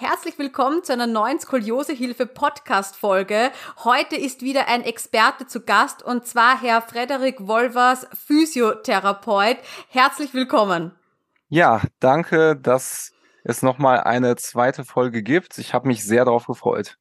Herzlich willkommen zu einer neuen Skoliosehilfe Podcast Folge. Heute ist wieder ein Experte zu Gast und zwar Herr Frederik Wolvers, Physiotherapeut. Herzlich willkommen. Ja, danke, dass es nochmal eine zweite Folge gibt. Ich habe mich sehr darauf gefreut.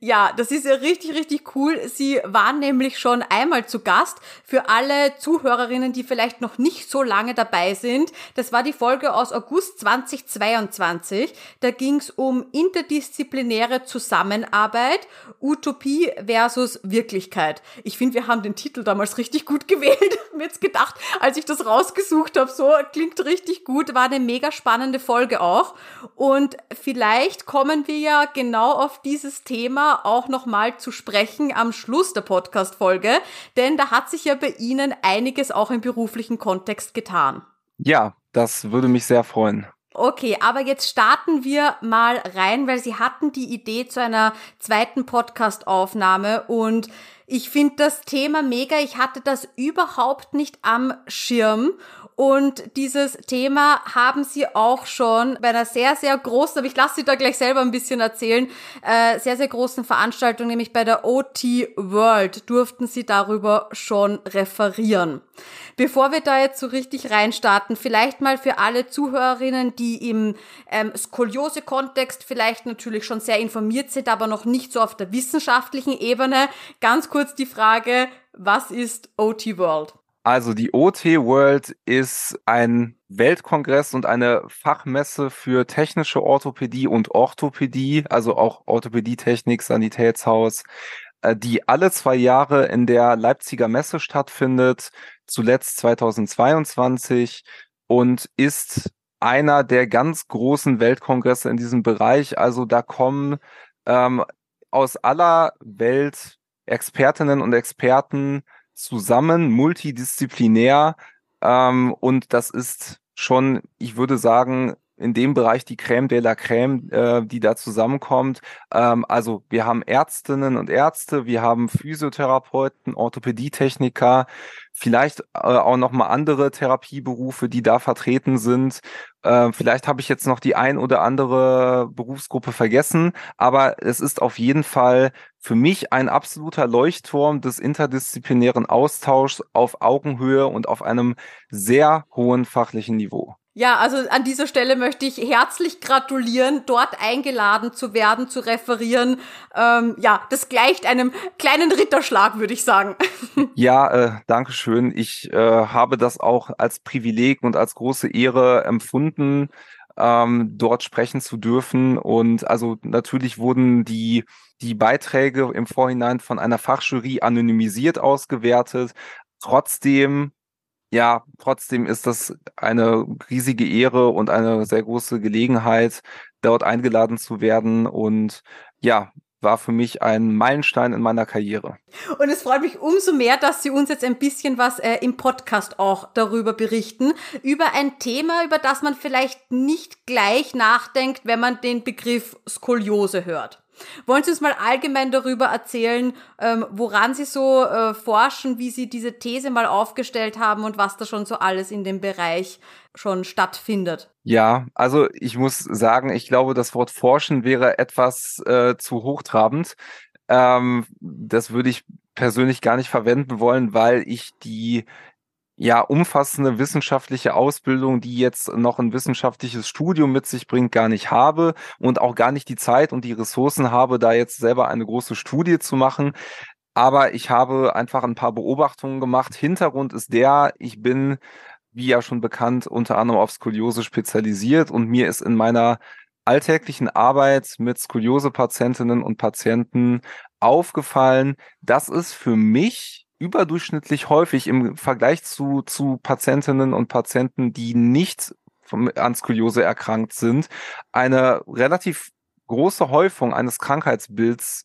Ja, das ist ja richtig, richtig cool. Sie waren nämlich schon einmal zu Gast. Für alle Zuhörerinnen, die vielleicht noch nicht so lange dabei sind, das war die Folge aus August 2022. Da ging es um interdisziplinäre Zusammenarbeit, Utopie versus Wirklichkeit. Ich finde, wir haben den Titel damals richtig gut gewählt. mir jetzt gedacht, als ich das rausgesucht habe, so klingt richtig gut. War eine mega spannende Folge auch. Und vielleicht kommen wir ja genau auf dieses Thema auch nochmal zu sprechen am Schluss der Podcast-Folge, denn da hat sich ja bei Ihnen einiges auch im beruflichen Kontext getan. Ja, das würde mich sehr freuen. Okay, aber jetzt starten wir mal rein, weil Sie hatten die Idee zu einer zweiten Podcast-Aufnahme und ich finde das Thema mega. Ich hatte das überhaupt nicht am Schirm und dieses Thema haben sie auch schon bei einer sehr, sehr großen, aber ich lasse sie da gleich selber ein bisschen erzählen, äh, sehr, sehr großen Veranstaltung, nämlich bei der OT World, durften sie darüber schon referieren. Bevor wir da jetzt so richtig reinstarten, vielleicht mal für alle Zuhörerinnen, die im ähm, Skoliose-Kontext vielleicht natürlich schon sehr informiert sind, aber noch nicht so auf der wissenschaftlichen Ebene, ganz kurz die Frage, was ist OT World? Also die OT World ist ein Weltkongress und eine Fachmesse für technische Orthopädie und Orthopädie, also auch Orthopädietechnik, Sanitätshaus, äh, die alle zwei Jahre in der Leipziger Messe stattfindet, zuletzt 2022 und ist einer der ganz großen Weltkongresse in diesem Bereich. Also da kommen ähm, aus aller Welt Expertinnen und Experten zusammen, multidisziplinär. Ähm, und das ist schon, ich würde sagen, in dem Bereich die Crème de la Crème, äh, die da zusammenkommt. Ähm, also wir haben Ärztinnen und Ärzte, wir haben Physiotherapeuten, Orthopädietechniker, vielleicht äh, auch noch mal andere Therapieberufe, die da vertreten sind. Äh, vielleicht habe ich jetzt noch die ein oder andere Berufsgruppe vergessen, aber es ist auf jeden Fall für mich ein absoluter Leuchtturm des interdisziplinären Austauschs auf Augenhöhe und auf einem sehr hohen fachlichen Niveau. Ja, also an dieser Stelle möchte ich herzlich gratulieren, dort eingeladen zu werden, zu referieren. Ähm, ja, das gleicht einem kleinen Ritterschlag, würde ich sagen. Ja, äh, danke schön. Ich äh, habe das auch als Privileg und als große Ehre empfunden, ähm, dort sprechen zu dürfen. Und also natürlich wurden die die Beiträge im Vorhinein von einer Fachjury anonymisiert ausgewertet. Trotzdem ja, trotzdem ist das eine riesige Ehre und eine sehr große Gelegenheit, dort eingeladen zu werden und ja, war für mich ein Meilenstein in meiner Karriere. Und es freut mich umso mehr, dass Sie uns jetzt ein bisschen was äh, im Podcast auch darüber berichten, über ein Thema, über das man vielleicht nicht gleich nachdenkt, wenn man den Begriff Skoliose hört. Wollen Sie uns mal allgemein darüber erzählen, ähm, woran Sie so äh, forschen, wie Sie diese These mal aufgestellt haben und was da schon so alles in dem Bereich schon stattfindet? Ja, also ich muss sagen, ich glaube, das Wort forschen wäre etwas äh, zu hochtrabend. Ähm, das würde ich persönlich gar nicht verwenden wollen, weil ich die ja umfassende wissenschaftliche Ausbildung, die jetzt noch ein wissenschaftliches Studium mit sich bringt, gar nicht habe und auch gar nicht die Zeit und die Ressourcen habe, da jetzt selber eine große Studie zu machen. Aber ich habe einfach ein paar Beobachtungen gemacht. Hintergrund ist der, ich bin, wie ja schon bekannt, unter anderem auf Skoliose spezialisiert und mir ist in meiner alltäglichen Arbeit mit Skoliose-Patientinnen und Patienten aufgefallen, dass es für mich überdurchschnittlich häufig im Vergleich zu, zu Patientinnen und Patienten, die nicht an Skoliose erkrankt sind, eine relativ große Häufung eines Krankheitsbilds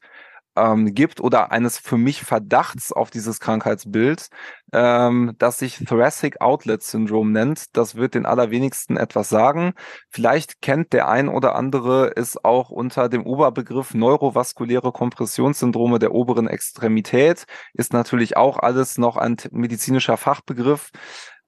ähm, gibt oder eines für mich Verdachts auf dieses Krankheitsbild, ähm, das sich Thoracic Outlet Syndrome nennt. Das wird den allerwenigsten etwas sagen. Vielleicht kennt der ein oder andere es auch unter dem Oberbegriff neurovaskuläre Kompressionssyndrome der oberen Extremität. Ist natürlich auch alles noch ein medizinischer Fachbegriff.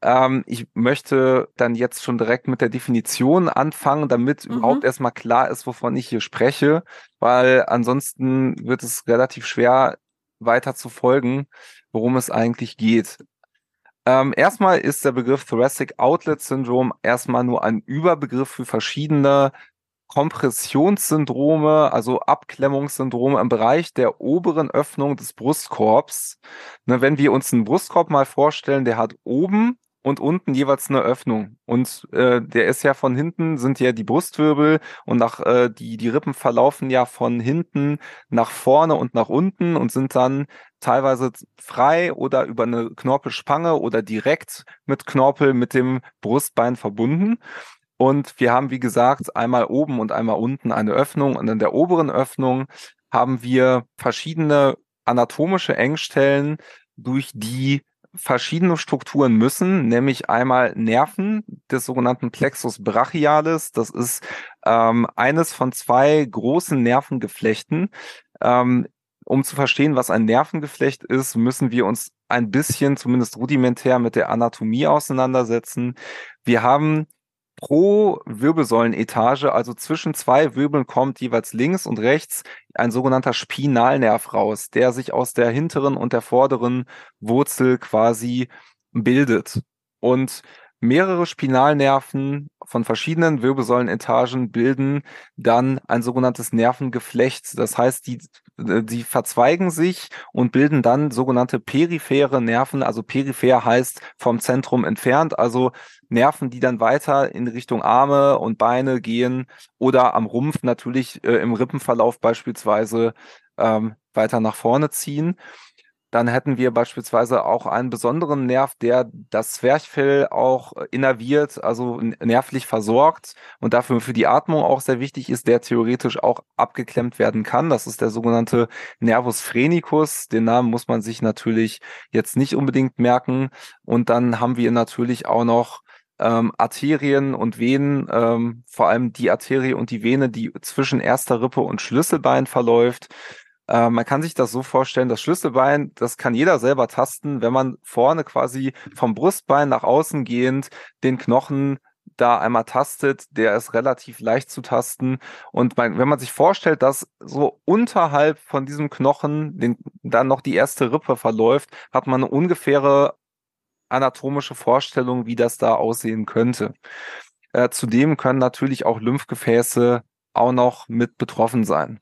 Ähm, ich möchte dann jetzt schon direkt mit der Definition anfangen, damit mhm. überhaupt erstmal klar ist, wovon ich hier spreche, weil ansonsten wird es relativ schwer weiter zu folgen, worum es eigentlich geht. Ähm, erstmal ist der Begriff Thoracic Outlet Syndrome erstmal nur ein Überbegriff für verschiedene Kompressionssyndrome, also Abklemmungssyndrome im Bereich der oberen Öffnung des Brustkorbs. Ne, wenn wir uns einen Brustkorb mal vorstellen, der hat oben und unten jeweils eine Öffnung. Und äh, der ist ja von hinten, sind ja die Brustwirbel und nach äh, die, die Rippen verlaufen ja von hinten nach vorne und nach unten und sind dann teilweise frei oder über eine Knorpelspange oder direkt mit Knorpel mit dem Brustbein verbunden. Und wir haben, wie gesagt, einmal oben und einmal unten eine Öffnung. Und in der oberen Öffnung haben wir verschiedene anatomische Engstellen, durch die verschiedene Strukturen müssen, nämlich einmal Nerven des sogenannten Plexus brachialis. Das ist ähm, eines von zwei großen Nervengeflechten. Ähm, um zu verstehen, was ein Nervengeflecht ist, müssen wir uns ein bisschen, zumindest rudimentär, mit der Anatomie auseinandersetzen. Wir haben pro Wirbelsäulenetage, also zwischen zwei Wirbeln kommt jeweils links und rechts ein sogenannter Spinalnerv raus, der sich aus der hinteren und der vorderen Wurzel quasi bildet. Und mehrere Spinalnerven von verschiedenen Wirbelsäulenetagen bilden dann ein sogenanntes Nervengeflecht. Das heißt, die, die verzweigen sich und bilden dann sogenannte periphere Nerven. Also peripher heißt vom Zentrum entfernt, also Nerven, die dann weiter in Richtung Arme und Beine gehen oder am Rumpf natürlich äh, im Rippenverlauf beispielsweise ähm, weiter nach vorne ziehen. Dann hätten wir beispielsweise auch einen besonderen Nerv, der das Zwerchfell auch innerviert, also nervlich versorgt und dafür für die Atmung auch sehr wichtig ist, der theoretisch auch abgeklemmt werden kann. Das ist der sogenannte Nervus phrenicus. Den Namen muss man sich natürlich jetzt nicht unbedingt merken. Und dann haben wir natürlich auch noch ähm, Arterien und Venen, ähm, vor allem die Arterie und die Vene, die zwischen erster Rippe und Schlüsselbein verläuft. Äh, man kann sich das so vorstellen, das Schlüsselbein, das kann jeder selber tasten, wenn man vorne quasi vom Brustbein nach außen gehend den Knochen da einmal tastet, der ist relativ leicht zu tasten. Und man, wenn man sich vorstellt, dass so unterhalb von diesem Knochen den, dann noch die erste Rippe verläuft, hat man eine ungefähre anatomische Vorstellung, wie das da aussehen könnte. Äh, zudem können natürlich auch Lymphgefäße auch noch mit betroffen sein.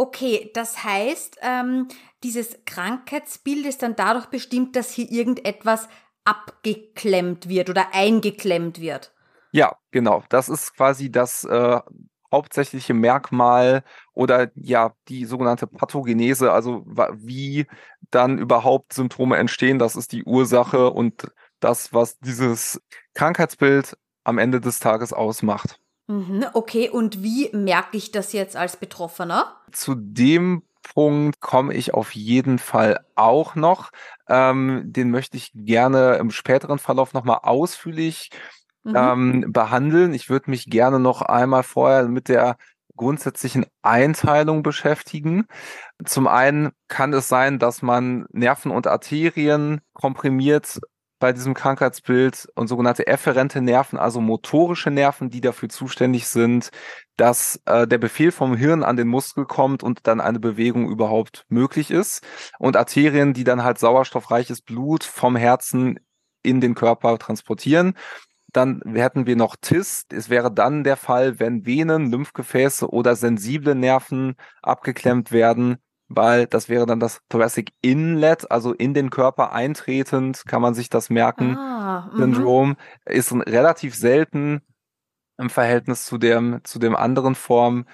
Okay, das heißt, ähm, dieses Krankheitsbild ist dann dadurch bestimmt, dass hier irgendetwas abgeklemmt wird oder eingeklemmt wird. Ja, genau. Das ist quasi das äh, hauptsächliche Merkmal oder ja die sogenannte Pathogenese, also wie dann überhaupt Symptome entstehen. Das ist die Ursache und das, was dieses Krankheitsbild am Ende des Tages ausmacht. Mhm, okay, und wie merke ich das jetzt als Betroffener? Zu dem Punkt komme ich auf jeden Fall auch noch. Ähm, den möchte ich gerne im späteren Verlauf nochmal ausführlich mhm. ähm, behandeln. Ich würde mich gerne noch einmal vorher mit der grundsätzlichen Einteilung beschäftigen. Zum einen kann es sein, dass man Nerven und Arterien komprimiert bei diesem Krankheitsbild und sogenannte efferente Nerven, also motorische Nerven, die dafür zuständig sind, dass äh, der Befehl vom Hirn an den Muskel kommt und dann eine Bewegung überhaupt möglich ist. Und Arterien, die dann halt sauerstoffreiches Blut vom Herzen in den Körper transportieren. Dann hätten wir noch TIS. Es wäre dann der Fall, wenn Venen, Lymphgefäße oder sensible Nerven abgeklemmt werden, weil das wäre dann das Thoracic Inlet, also in den Körper eintretend, kann man sich das merken. Ah, Syndrom ist relativ selten im Verhältnis zu dem, zu dem anderen Form.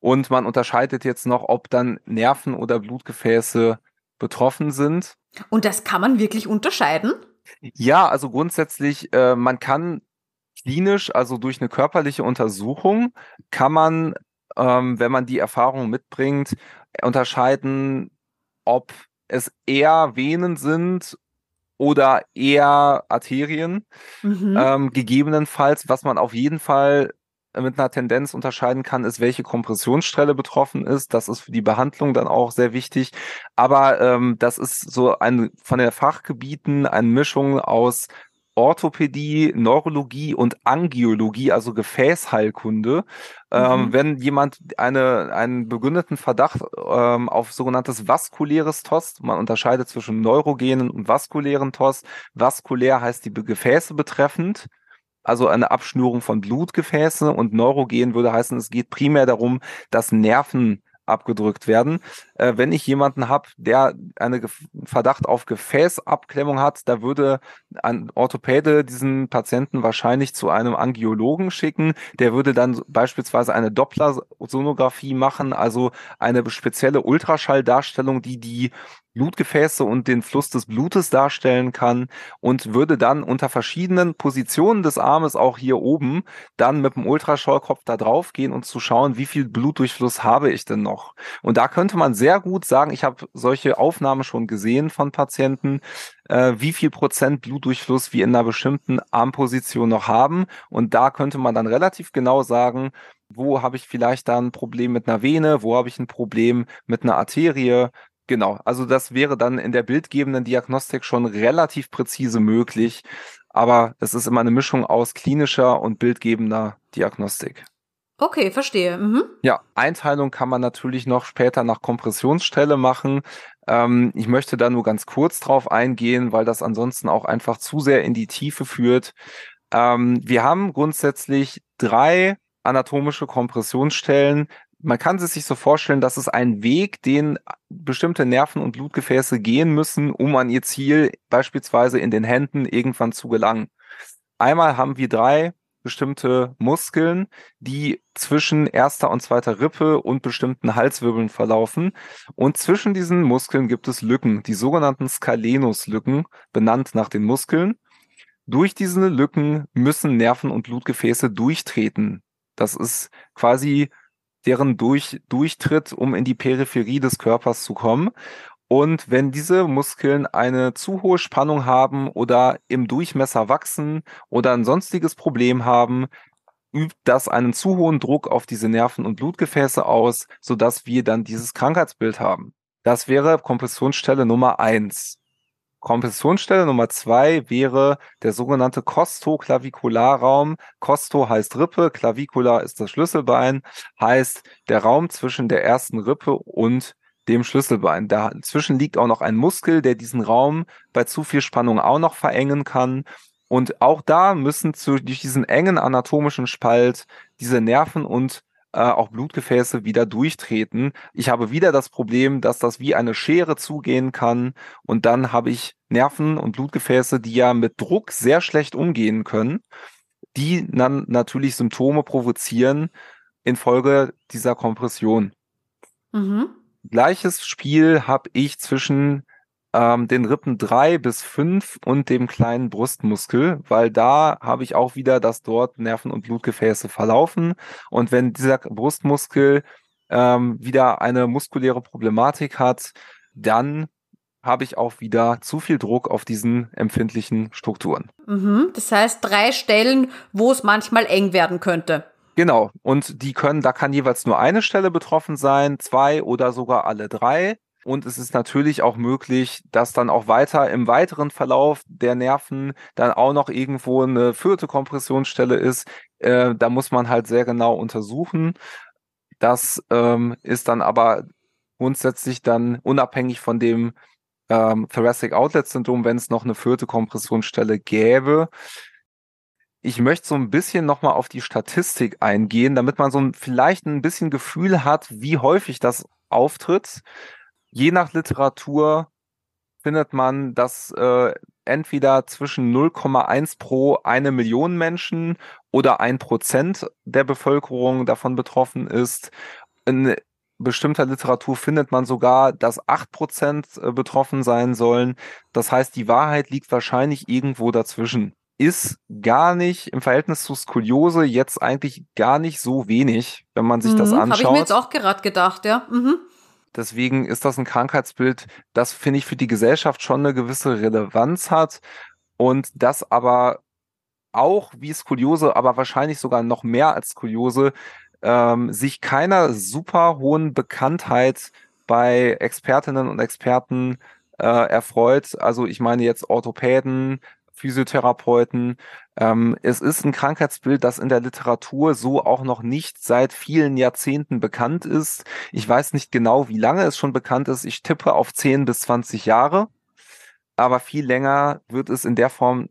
Und man unterscheidet jetzt noch, ob dann Nerven oder Blutgefäße betroffen sind. Und das kann man wirklich unterscheiden? Ja, also grundsätzlich, äh, man kann klinisch, also durch eine körperliche Untersuchung, kann man, ähm, wenn man die Erfahrung mitbringt, unterscheiden, ob es eher Venen sind oder eher Arterien. Mhm. Ähm, gegebenenfalls, was man auf jeden Fall mit einer Tendenz unterscheiden kann, ist, welche Kompressionsstelle betroffen ist. Das ist für die Behandlung dann auch sehr wichtig. Aber ähm, das ist so ein von den Fachgebieten eine Mischung aus Orthopädie, Neurologie und Angiologie, also Gefäßheilkunde. Ähm, mhm. Ähm, wenn jemand eine, einen begründeten Verdacht ähm, auf sogenanntes vaskuläres TOS, man unterscheidet zwischen neurogenen und vaskulären TOS. Vaskulär heißt die Gefäße betreffend, also eine Abschnürung von Blutgefäße und neurogen würde heißen, es geht primär darum, dass Nerven abgedrückt werden. Äh, wenn ich jemanden habe, der einen Verdacht auf Gefäßabklemmung hat, da würde ein Orthopäde diesen Patienten wahrscheinlich zu einem Angiologen schicken. Der würde dann beispielsweise eine Dopplersonographie machen, also eine spezielle Ultraschalldarstellung, die die Blutgefäße und den Fluss des Blutes darstellen kann und würde dann unter verschiedenen Positionen des Armes auch hier oben dann mit dem Ultraschallkopf da drauf gehen und zu schauen, wie viel Blutdurchfluss habe ich denn noch. Und da könnte man sehr gut sagen, ich habe solche Aufnahmen schon gesehen von Patienten, äh, wie viel Prozent Blutdurchfluss wir in einer bestimmten Armposition noch haben. Und da könnte man dann relativ genau sagen, wo habe ich vielleicht da ein Problem mit einer Vene, wo habe ich ein Problem mit einer Arterie, Genau, also das wäre dann in der bildgebenden Diagnostik schon relativ präzise möglich, aber es ist immer eine Mischung aus klinischer und bildgebender Diagnostik. Okay, verstehe. Mhm. Ja, Einteilung kann man natürlich noch später nach Kompressionsstelle machen. Ähm, ich möchte da nur ganz kurz drauf eingehen, weil das ansonsten auch einfach zu sehr in die Tiefe führt. Ähm, wir haben grundsätzlich drei anatomische Kompressionsstellen, man kann es sich so vorstellen, dass es ein Weg, den bestimmte Nerven und Blutgefäße gehen müssen, um an ihr Ziel beispielsweise in den Händen irgendwann zu gelangen. Einmal haben wir drei bestimmte Muskeln, die zwischen erster und zweiter Rippe und bestimmten Halswirbeln verlaufen. Und zwischen diesen Muskeln gibt es Lücken, die sogenannten Scalenuslücken, benannt nach den Muskeln. Durch diese Lücken müssen Nerven und Blutgefäße durchtreten. Das ist quasi deren Durch, Durchtritt, um in die Peripherie des Körpers zu kommen. Und wenn diese Muskeln eine zu hohe Spannung haben oder im Durchmesser wachsen oder ein sonstiges Problem haben, übt das einen zu hohen Druck auf diese Nerven und Blutgefäße aus, sodass wir dann dieses Krankheitsbild haben. Das wäre Kompressionsstelle Nummer eins. Kompressionsstelle Nummer zwei wäre der sogenannte Costoclavicularraum. Costo heißt Rippe, Clavicula ist das Schlüsselbein, heißt der Raum zwischen der ersten Rippe und dem Schlüsselbein. Dazwischen liegt auch noch ein Muskel, der diesen Raum bei zu viel Spannung auch noch verengen kann. Und auch da müssen zu, durch diesen engen anatomischen Spalt diese Nerven und äh, auch Blutgefäße wieder durchtreten. Ich habe wieder das Problem, dass das wie eine Schere zugehen kann und dann habe ich Nerven und Blutgefäße, die ja mit Druck sehr schlecht umgehen können, die dann natürlich Symptome provozieren infolge dieser Kompression. Mhm. Gleiches Spiel habe ich zwischen ähm, den Rippen drei bis fünf und dem kleinen Brustmuskel, weil da habe ich auch wieder, dass dort Nerven und Blutgefäße verlaufen. Und wenn dieser Brustmuskel ähm, wieder eine muskuläre Problematik hat, dann habe ich auch wieder zu viel Druck auf diesen empfindlichen Strukturen. Mhm, das heißt drei Stellen, wo es manchmal eng werden könnte. Genau. Und die können, da kann jeweils nur eine Stelle betroffen sein, zwei oder sogar alle drei. Und es ist natürlich auch möglich, dass dann auch weiter im weiteren Verlauf der Nerven dann auch noch irgendwo eine vierte Kompressionsstelle ist. Äh, da muss man halt sehr genau untersuchen. Das ähm, ist dann aber grundsätzlich dann unabhängig von dem ähm, Thoracic Outlet Syndrom, wenn es noch eine vierte Kompressionsstelle gäbe. Ich möchte so ein bisschen nochmal auf die Statistik eingehen, damit man so ein, vielleicht ein bisschen Gefühl hat, wie häufig das auftritt. Je nach Literatur findet man, dass äh, entweder zwischen 0,1 pro eine Million Menschen oder ein Prozent der Bevölkerung davon betroffen ist. In bestimmter Literatur findet man sogar, dass acht Prozent äh, betroffen sein sollen. Das heißt, die Wahrheit liegt wahrscheinlich irgendwo dazwischen ist gar nicht im Verhältnis zu Skoliose jetzt eigentlich gar nicht so wenig, wenn man sich mhm, das anschaut. Habe ich mir jetzt auch gerade gedacht, ja. Mhm. Deswegen ist das ein Krankheitsbild, das finde ich für die Gesellschaft schon eine gewisse Relevanz hat und das aber auch wie Skoliose, aber wahrscheinlich sogar noch mehr als Skoliose, ähm, sich keiner super hohen Bekanntheit bei Expertinnen und Experten äh, erfreut. Also ich meine jetzt Orthopäden, Physiotherapeuten. Ähm, es ist ein Krankheitsbild, das in der Literatur so auch noch nicht seit vielen Jahrzehnten bekannt ist. Ich weiß nicht genau, wie lange es schon bekannt ist. Ich tippe auf 10 bis 20 Jahre. Aber viel länger wird es in der Form,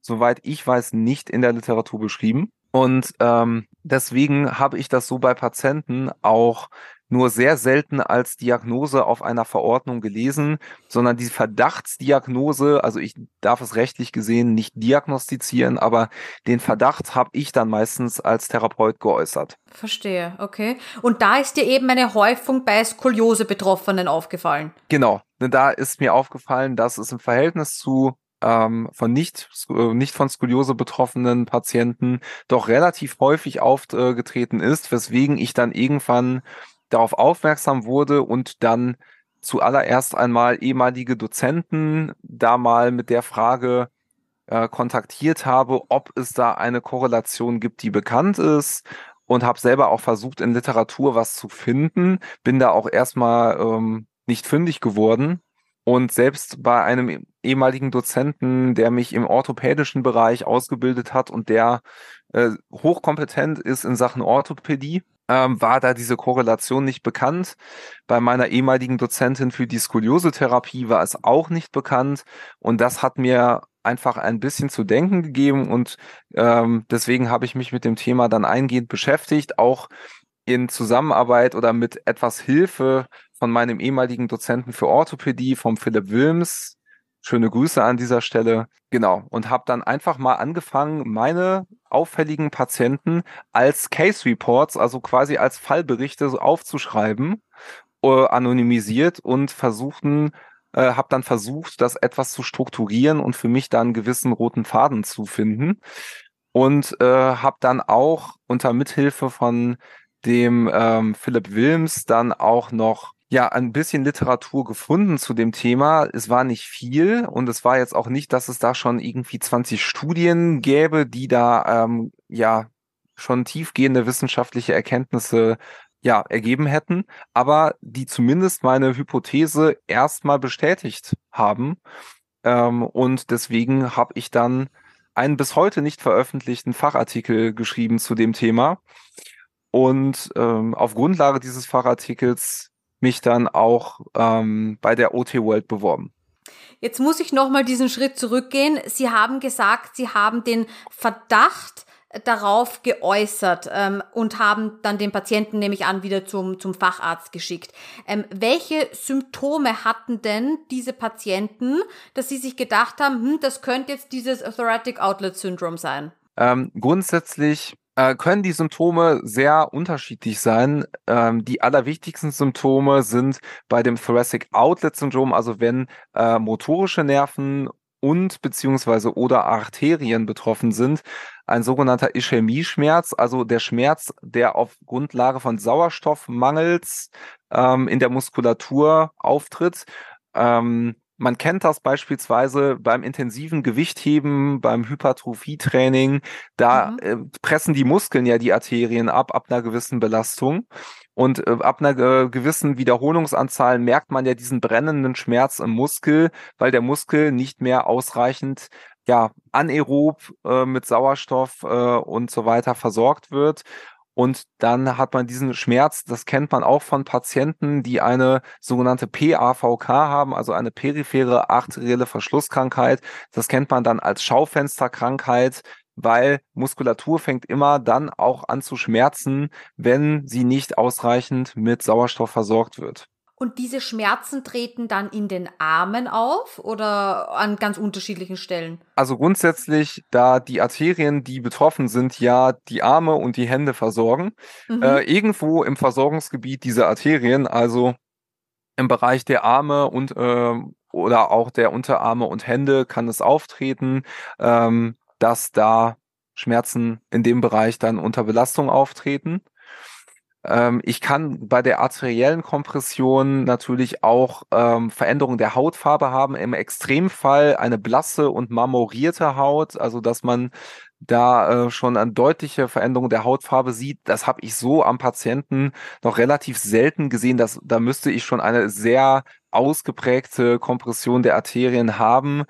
soweit ich weiß, nicht in der Literatur beschrieben. Und ähm, deswegen habe ich das so bei Patienten auch nur sehr selten als Diagnose auf einer Verordnung gelesen, sondern die Verdachtsdiagnose, also ich darf es rechtlich gesehen nicht diagnostizieren, aber den Verdacht habe ich dann meistens als Therapeut geäußert. Verstehe, okay. Und da ist dir eben eine Häufung bei Skoliose-Betroffenen aufgefallen. Genau, da ist mir aufgefallen, dass es im Verhältnis zu ähm, von nicht, äh, nicht von Skoliose betroffenen Patienten doch relativ häufig aufgetreten ist, weswegen ich dann irgendwann darauf aufmerksam wurde und dann zuallererst einmal ehemalige Dozenten da mal mit der Frage äh, kontaktiert habe, ob es da eine Korrelation gibt, die bekannt ist und habe selber auch versucht, in Literatur was zu finden. Bin da auch erstmal ähm, nicht fündig geworden. Und selbst bei einem ehemaligen Dozenten, der mich im orthopädischen Bereich ausgebildet hat und der äh, hochkompetent ist in Sachen Orthopädie, ähm, war da diese Korrelation nicht bekannt. Bei meiner ehemaligen Dozentin für die Skoliose-Therapie war es auch nicht bekannt. Und das hat mir einfach ein bisschen zu denken gegeben. Und ähm, deswegen habe ich mich mit dem Thema dann eingehend beschäftigt, auch in Zusammenarbeit oder mit etwas Hilfe von meinem ehemaligen Dozenten für Orthopädie, vom Philipp Wilms, Schöne Grüße an dieser Stelle. Genau. Und habe dann einfach mal angefangen, meine auffälligen Patienten als Case Reports, also quasi als Fallberichte so aufzuschreiben, äh, anonymisiert und versuchten, äh, habe dann versucht, das etwas zu strukturieren und für mich dann einen gewissen roten Faden zu finden. Und äh, habe dann auch unter Mithilfe von dem ähm, Philipp Wilms dann auch noch ja ein bisschen Literatur gefunden zu dem Thema. Es war nicht viel und es war jetzt auch nicht, dass es da schon irgendwie 20 Studien gäbe, die da ähm, ja schon tiefgehende wissenschaftliche Erkenntnisse ja ergeben hätten, aber die zumindest meine Hypothese erstmal bestätigt haben. Ähm, und deswegen habe ich dann einen bis heute nicht veröffentlichten Fachartikel geschrieben zu dem Thema. Und ähm, auf Grundlage dieses Fachartikels mich dann auch ähm, bei der OT World beworben. Jetzt muss ich nochmal diesen Schritt zurückgehen. Sie haben gesagt, Sie haben den Verdacht darauf geäußert ähm, und haben dann den Patienten, nehme ich an, wieder zum, zum Facharzt geschickt. Ähm, welche Symptome hatten denn diese Patienten, dass sie sich gedacht haben, hm, das könnte jetzt dieses Thoracic Outlet Syndrome sein? Ähm, grundsätzlich äh, können die Symptome sehr unterschiedlich sein. Ähm, die allerwichtigsten Symptome sind bei dem Thoracic Outlet Syndrom, also wenn äh, motorische Nerven und beziehungsweise oder Arterien betroffen sind, ein sogenannter Ischämie-Schmerz, also der Schmerz, der auf Grundlage von Sauerstoffmangels ähm, in der Muskulatur auftritt. Ähm, man kennt das beispielsweise beim intensiven Gewichtheben, beim Hypertrophietraining. Da mhm. äh, pressen die Muskeln ja die Arterien ab, ab einer gewissen Belastung. Und äh, ab einer äh, gewissen Wiederholungsanzahl merkt man ja diesen brennenden Schmerz im Muskel, weil der Muskel nicht mehr ausreichend ja, anaerob äh, mit Sauerstoff äh, und so weiter versorgt wird. Und dann hat man diesen Schmerz, das kennt man auch von Patienten, die eine sogenannte PAVK haben, also eine periphere arterielle Verschlusskrankheit. Das kennt man dann als Schaufensterkrankheit, weil Muskulatur fängt immer dann auch an zu schmerzen, wenn sie nicht ausreichend mit Sauerstoff versorgt wird. Und diese Schmerzen treten dann in den Armen auf oder an ganz unterschiedlichen Stellen? Also grundsätzlich, da die Arterien, die betroffen sind, ja die Arme und die Hände versorgen, mhm. äh, irgendwo im Versorgungsgebiet dieser Arterien, also im Bereich der Arme und äh, oder auch der Unterarme und Hände kann es auftreten, ähm, dass da Schmerzen in dem Bereich dann unter Belastung auftreten. Ähm, ich kann bei der arteriellen Kompression natürlich auch ähm, Veränderungen der Hautfarbe haben. Im Extremfall eine blasse und marmorierte Haut, also dass man da äh, schon eine deutliche Veränderung der Hautfarbe sieht. Das habe ich so am Patienten noch relativ selten gesehen. Dass, da müsste ich schon eine sehr ausgeprägte Kompression der Arterien haben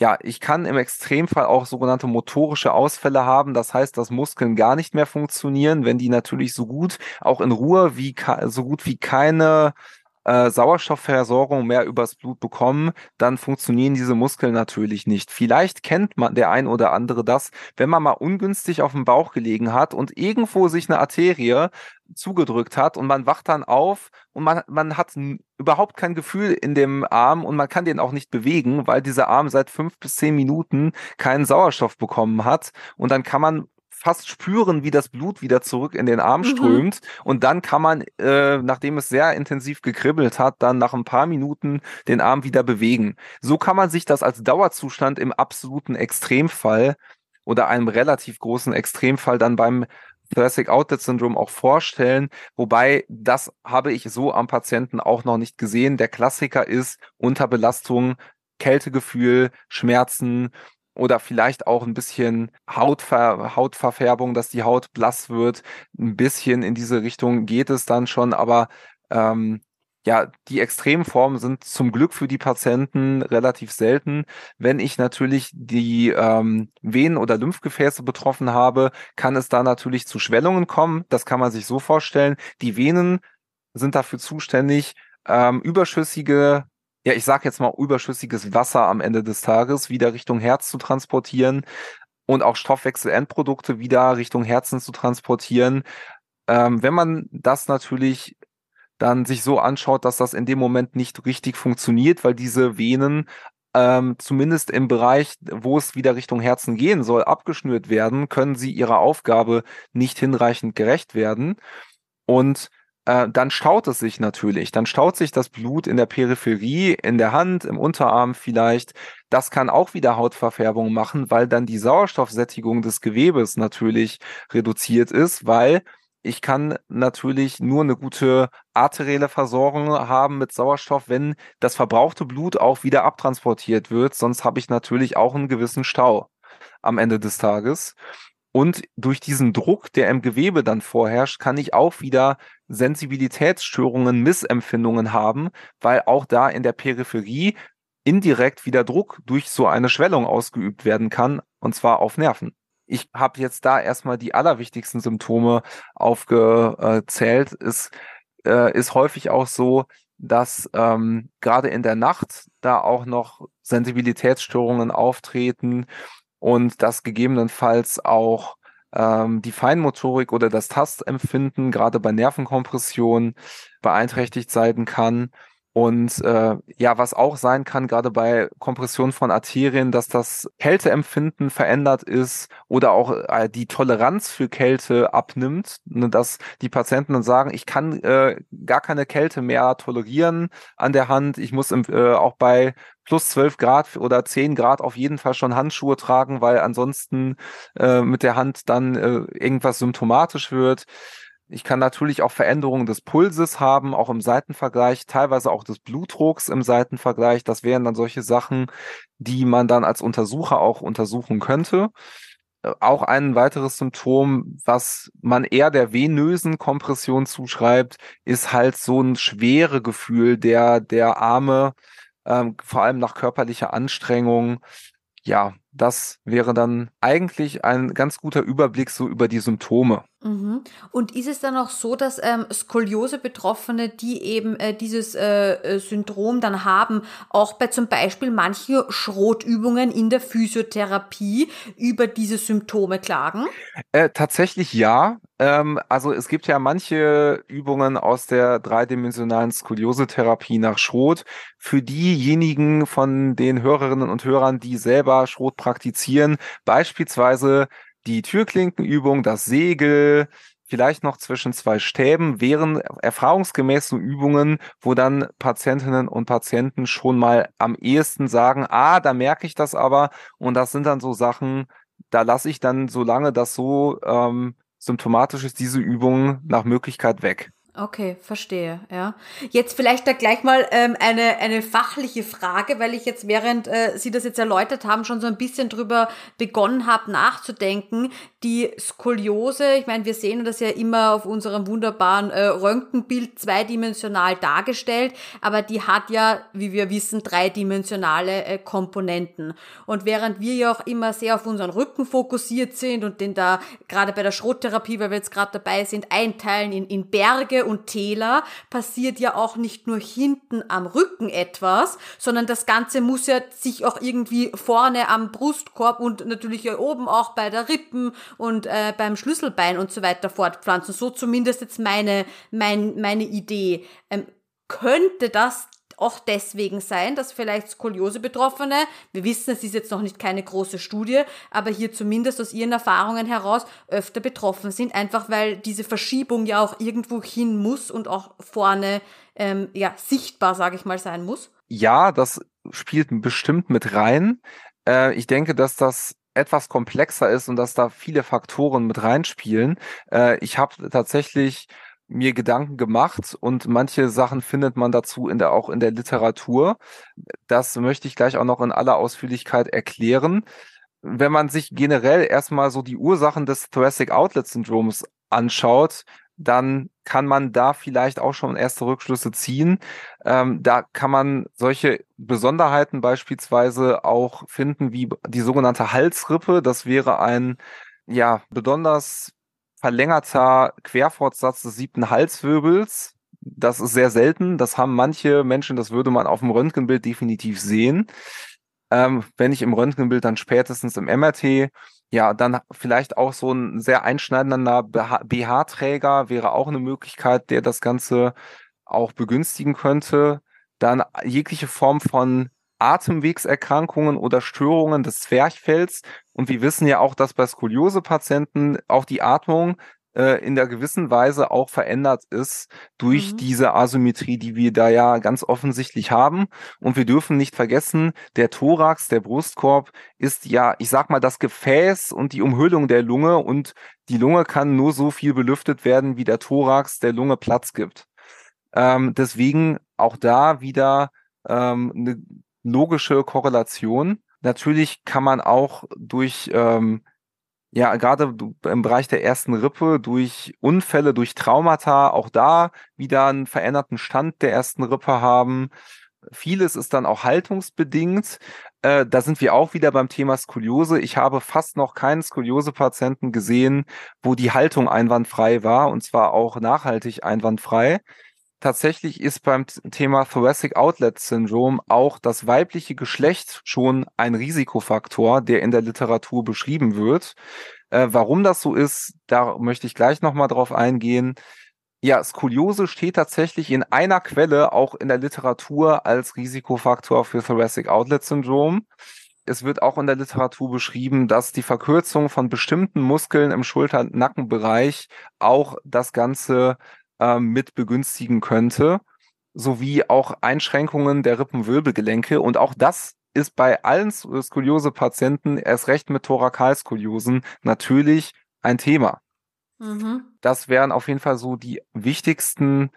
ja, ich kann im Extremfall auch sogenannte motorische Ausfälle haben. Das heißt, dass Muskeln gar nicht mehr funktionieren, wenn die natürlich so gut, auch in Ruhe, wie so gut wie keine äh, Sauerstoffversorgung mehr übers Blut bekommen, dann funktionieren diese Muskeln natürlich nicht. Vielleicht kennt man der ein oder andere das, wenn man mal ungünstig auf dem Bauch gelegen hat und irgendwo sich eine Arterie zugedrückt hat und man wacht dann auf und man, man hat überhaupt kein Gefühl in dem Arm und man kann den auch nicht bewegen, weil dieser Arm seit fünf bis zehn Minuten keinen Sauerstoff bekommen hat. Und dann kann man fast spüren, wie das Blut wieder zurück in den Arm mhm. strömt. Und dann kann man, äh, nachdem es sehr intensiv gekribbelt hat, dann nach ein paar Minuten den Arm wieder bewegen. So kann man sich das als Dauerzustand im absoluten Extremfall oder einem relativ großen Extremfall dann beim Thoracic Outlet Syndrom auch vorstellen. Wobei das habe ich so am Patienten auch noch nicht gesehen. Der Klassiker ist Unterbelastung, Kältegefühl, Schmerzen oder vielleicht auch ein bisschen Hautver Hautverfärbung, dass die Haut blass wird. Ein bisschen in diese Richtung geht es dann schon, aber ähm, ja, die Extremformen sind zum Glück für die Patienten relativ selten. Wenn ich natürlich die ähm, Venen oder Lymphgefäße betroffen habe, kann es da natürlich zu Schwellungen kommen. Das kann man sich so vorstellen. Die Venen sind dafür zuständig, ähm, überschüssige ja, ich sag jetzt mal, überschüssiges Wasser am Ende des Tages wieder Richtung Herz zu transportieren und auch Stoffwechselendprodukte wieder Richtung Herzen zu transportieren. Ähm, wenn man das natürlich dann sich so anschaut, dass das in dem Moment nicht richtig funktioniert, weil diese Venen ähm, zumindest im Bereich, wo es wieder Richtung Herzen gehen soll, abgeschnürt werden, können sie ihrer Aufgabe nicht hinreichend gerecht werden. Und äh, dann staut es sich natürlich. Dann staut sich das Blut in der Peripherie, in der Hand, im Unterarm vielleicht. Das kann auch wieder Hautverfärbung machen, weil dann die Sauerstoffsättigung des Gewebes natürlich reduziert ist, weil ich kann natürlich nur eine gute arterielle Versorgung haben mit Sauerstoff, wenn das verbrauchte Blut auch wieder abtransportiert wird. Sonst habe ich natürlich auch einen gewissen Stau am Ende des Tages. Und durch diesen Druck, der im Gewebe dann vorherrscht, kann ich auch wieder Sensibilitätsstörungen, Missempfindungen haben, weil auch da in der Peripherie indirekt wieder Druck durch so eine Schwellung ausgeübt werden kann, und zwar auf Nerven. Ich habe jetzt da erstmal die allerwichtigsten Symptome aufgezählt. Es äh, ist häufig auch so, dass ähm, gerade in der Nacht da auch noch Sensibilitätsstörungen auftreten und dass gegebenenfalls auch ähm, die Feinmotorik oder das Tastempfinden gerade bei Nervenkompression beeinträchtigt sein kann. Und äh, ja, was auch sein kann, gerade bei Kompression von Arterien, dass das Kälteempfinden verändert ist oder auch äh, die Toleranz für Kälte abnimmt, ne, dass die Patienten dann sagen, ich kann äh, gar keine Kälte mehr tolerieren an der Hand. Ich muss im, äh, auch bei plus 12 Grad oder 10 Grad auf jeden Fall schon Handschuhe tragen, weil ansonsten äh, mit der Hand dann äh, irgendwas symptomatisch wird. Ich kann natürlich auch Veränderungen des Pulses haben, auch im Seitenvergleich, teilweise auch des Blutdrucks im Seitenvergleich. Das wären dann solche Sachen, die man dann als Untersucher auch untersuchen könnte. Äh, auch ein weiteres Symptom, was man eher der venösen Kompression zuschreibt, ist halt so ein schwere Gefühl der, der Arme, ähm, vor allem nach körperlicher Anstrengung. Ja, das wäre dann eigentlich ein ganz guter Überblick so über die Symptome. Mhm. Und ist es dann auch so, dass ähm, Skoliose-Betroffene, die eben äh, dieses äh, äh, Syndrom dann haben, auch bei zum Beispiel manchen Schrotübungen in der Physiotherapie über diese Symptome klagen? Äh, tatsächlich ja. Ähm, also es gibt ja manche Übungen aus der dreidimensionalen Skoliose-Therapie nach Schrot. Für diejenigen von den Hörerinnen und Hörern, die selber Schrot praktizieren, beispielsweise die Türklinkenübung, das Segel, vielleicht noch zwischen zwei Stäben wären erfahrungsgemäß so Übungen, wo dann Patientinnen und Patienten schon mal am ehesten sagen, ah, da merke ich das aber. Und das sind dann so Sachen, da lasse ich dann, solange das so ähm, symptomatisch ist, diese Übungen nach Möglichkeit weg. Okay, verstehe, ja. Jetzt vielleicht da gleich mal ähm, eine, eine fachliche Frage, weil ich jetzt, während äh, Sie das jetzt erläutert haben, schon so ein bisschen drüber begonnen habe nachzudenken. Die Skoliose, ich meine, wir sehen das ja immer auf unserem wunderbaren äh, Röntgenbild zweidimensional dargestellt, aber die hat ja, wie wir wissen, dreidimensionale äh, Komponenten. Und während wir ja auch immer sehr auf unseren Rücken fokussiert sind und den da gerade bei der Schrottherapie, weil wir jetzt gerade dabei sind, einteilen in, in Berge und Täler passiert ja auch nicht nur hinten am Rücken etwas, sondern das Ganze muss ja sich auch irgendwie vorne am Brustkorb und natürlich ja oben auch bei der Rippen und äh, beim Schlüsselbein und so weiter fortpflanzen. So zumindest jetzt meine, mein, meine Idee. Ähm, könnte das auch deswegen sein, dass vielleicht Skoliose-Betroffene, wir wissen, es ist jetzt noch nicht keine große Studie, aber hier zumindest aus ihren Erfahrungen heraus öfter betroffen sind, einfach weil diese Verschiebung ja auch irgendwo hin muss und auch vorne ähm, ja sichtbar, sage ich mal, sein muss. Ja, das spielt bestimmt mit rein. Äh, ich denke, dass das etwas komplexer ist und dass da viele Faktoren mit reinspielen. Äh, ich habe tatsächlich mir Gedanken gemacht und manche Sachen findet man dazu in der, auch in der Literatur. Das möchte ich gleich auch noch in aller Ausführlichkeit erklären. Wenn man sich generell erstmal so die Ursachen des Thoracic Outlet Syndroms anschaut, dann kann man da vielleicht auch schon erste Rückschlüsse ziehen. Ähm, da kann man solche Besonderheiten beispielsweise auch finden, wie die sogenannte Halsrippe. Das wäre ein ja besonders verlängerter Querfortsatz des siebten Halswirbels. Das ist sehr selten. Das haben manche Menschen, das würde man auf dem Röntgenbild definitiv sehen. Ähm, wenn nicht im Röntgenbild, dann spätestens im MRT. Ja, dann vielleicht auch so ein sehr einschneidender BH-Träger wäre auch eine Möglichkeit, der das Ganze auch begünstigen könnte. Dann jegliche Form von Atemwegserkrankungen oder Störungen des Zwerchfells. Und wir wissen ja auch, dass bei Skoliose-Patienten auch die Atmung äh, in der gewissen Weise auch verändert ist durch mhm. diese Asymmetrie, die wir da ja ganz offensichtlich haben. Und wir dürfen nicht vergessen, der Thorax, der Brustkorb ist ja, ich sag mal, das Gefäß und die Umhüllung der Lunge und die Lunge kann nur so viel belüftet werden, wie der Thorax der Lunge Platz gibt. Ähm, deswegen auch da wieder ähm, eine logische Korrelation. Natürlich kann man auch durch, ähm, ja, gerade im Bereich der ersten Rippe, durch Unfälle, durch Traumata, auch da wieder einen veränderten Stand der ersten Rippe haben. Vieles ist dann auch haltungsbedingt. Äh, da sind wir auch wieder beim Thema Skoliose. Ich habe fast noch keinen Skoliose-Patienten gesehen, wo die Haltung einwandfrei war und zwar auch nachhaltig einwandfrei tatsächlich ist beim Thema Thoracic Outlet Syndrome auch das weibliche Geschlecht schon ein Risikofaktor, der in der Literatur beschrieben wird. Äh, warum das so ist, da möchte ich gleich nochmal drauf eingehen. Ja, Skoliose steht tatsächlich in einer Quelle auch in der Literatur als Risikofaktor für Thoracic Outlet Syndrome. Es wird auch in der Literatur beschrieben, dass die Verkürzung von bestimmten Muskeln im Schulter-Nackenbereich auch das Ganze äh, mit begünstigen könnte, sowie auch Einschränkungen der Rippenwirbelgelenke. Und auch das ist bei allen Skoliose-Patienten, erst recht mit Thorakalskoliosen, natürlich ein Thema. Mhm. Das wären auf jeden Fall so die wichtigsten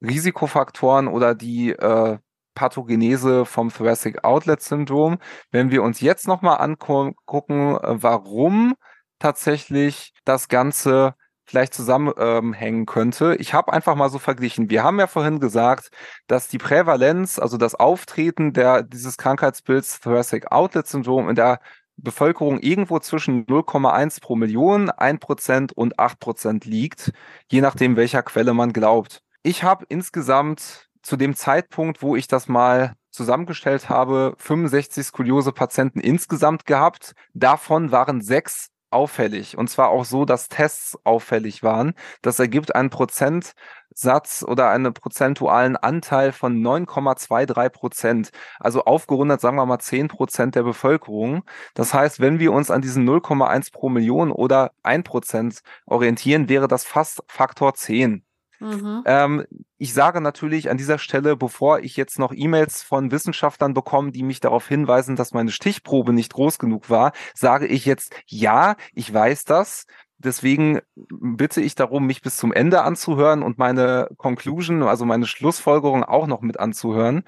Risikofaktoren oder die äh, Pathogenese vom Thoracic Outlet Syndrom. Wenn wir uns jetzt nochmal angucken, warum tatsächlich das Ganze vielleicht zusammenhängen ähm, könnte. Ich habe einfach mal so verglichen. Wir haben ja vorhin gesagt, dass die Prävalenz, also das Auftreten der, dieses Krankheitsbilds Thoracic Outlet Syndrom in der Bevölkerung irgendwo zwischen 0,1 pro Million, 1% und 8% liegt, je nachdem, welcher Quelle man glaubt. Ich habe insgesamt zu dem Zeitpunkt, wo ich das mal zusammengestellt habe, 65 Skoliose-Patienten insgesamt gehabt. Davon waren sechs auffällig. Und zwar auch so, dass Tests auffällig waren. Das ergibt einen Prozentsatz oder einen prozentualen Anteil von 9,23 Prozent. Also aufgerundet, sagen wir mal 10 Prozent der Bevölkerung. Das heißt, wenn wir uns an diesen 0,1 pro Million oder 1 Prozent orientieren, wäre das fast Faktor 10. Mhm. Ähm, ich sage natürlich an dieser Stelle, bevor ich jetzt noch E-Mails von Wissenschaftlern bekomme, die mich darauf hinweisen, dass meine Stichprobe nicht groß genug war, sage ich jetzt, ja, ich weiß das. Deswegen bitte ich darum, mich bis zum Ende anzuhören und meine Conclusion, also meine Schlussfolgerung auch noch mit anzuhören.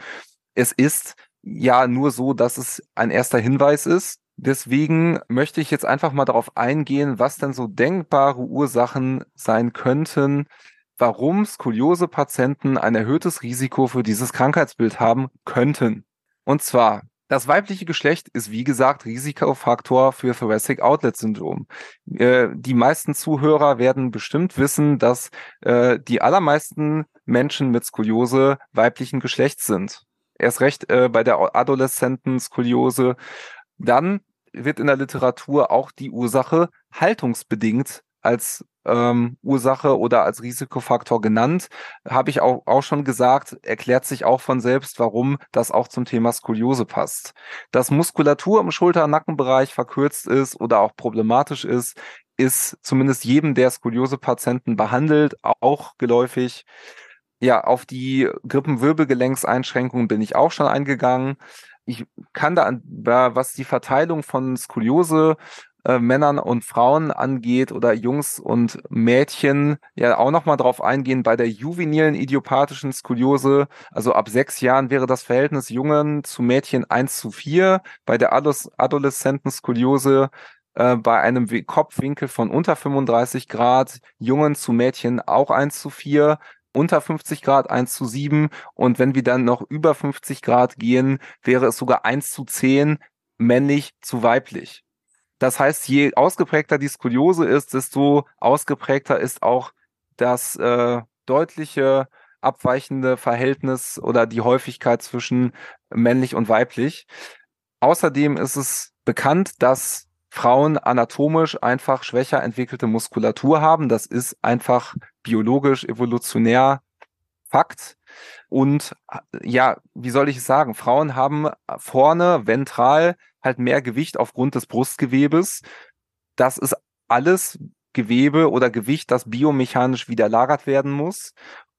Es ist ja nur so, dass es ein erster Hinweis ist. Deswegen möchte ich jetzt einfach mal darauf eingehen, was denn so denkbare Ursachen sein könnten, warum Skoliose-Patienten ein erhöhtes Risiko für dieses Krankheitsbild haben könnten. Und zwar, das weibliche Geschlecht ist wie gesagt Risikofaktor für Thoracic Outlet Syndrom. Äh, die meisten Zuhörer werden bestimmt wissen, dass äh, die allermeisten Menschen mit Skoliose weiblichen Geschlechts sind. Erst recht äh, bei der adoleszenten Skoliose. Dann wird in der Literatur auch die Ursache haltungsbedingt als ähm, Ursache oder als Risikofaktor genannt. Habe ich auch, auch schon gesagt, erklärt sich auch von selbst, warum das auch zum Thema Skoliose passt. Dass Muskulatur im Schulter-Nackenbereich verkürzt ist oder auch problematisch ist, ist zumindest jedem der Skoliose-Patienten behandelt, auch geläufig. Ja, auf die Grippenwirbelgelenkseinschränkungen bin ich auch schon eingegangen. Ich kann da, was die Verteilung von Skoliose äh, Männern und Frauen angeht oder Jungs und Mädchen ja auch nochmal drauf eingehen bei der juvenilen idiopathischen Skoliose. Also ab sechs Jahren wäre das Verhältnis Jungen zu Mädchen eins zu vier bei der Ados adoleszenten Skoliose äh, bei einem Kopfwinkel von unter 35 Grad, Jungen zu Mädchen auch eins zu vier unter 50 Grad 1 zu 7 und wenn wir dann noch über 50 Grad gehen, wäre es sogar 1 zu 10 männlich zu weiblich. Das heißt, je ausgeprägter die Skoliose ist, desto ausgeprägter ist auch das äh, deutliche abweichende Verhältnis oder die Häufigkeit zwischen männlich und weiblich. Außerdem ist es bekannt, dass Frauen anatomisch einfach schwächer entwickelte Muskulatur haben. Das ist einfach biologisch, evolutionär Fakt. Und ja, wie soll ich es sagen? Frauen haben vorne ventral halt mehr Gewicht aufgrund des Brustgewebes. Das ist alles Gewebe oder Gewicht, das biomechanisch wieder lagert werden muss.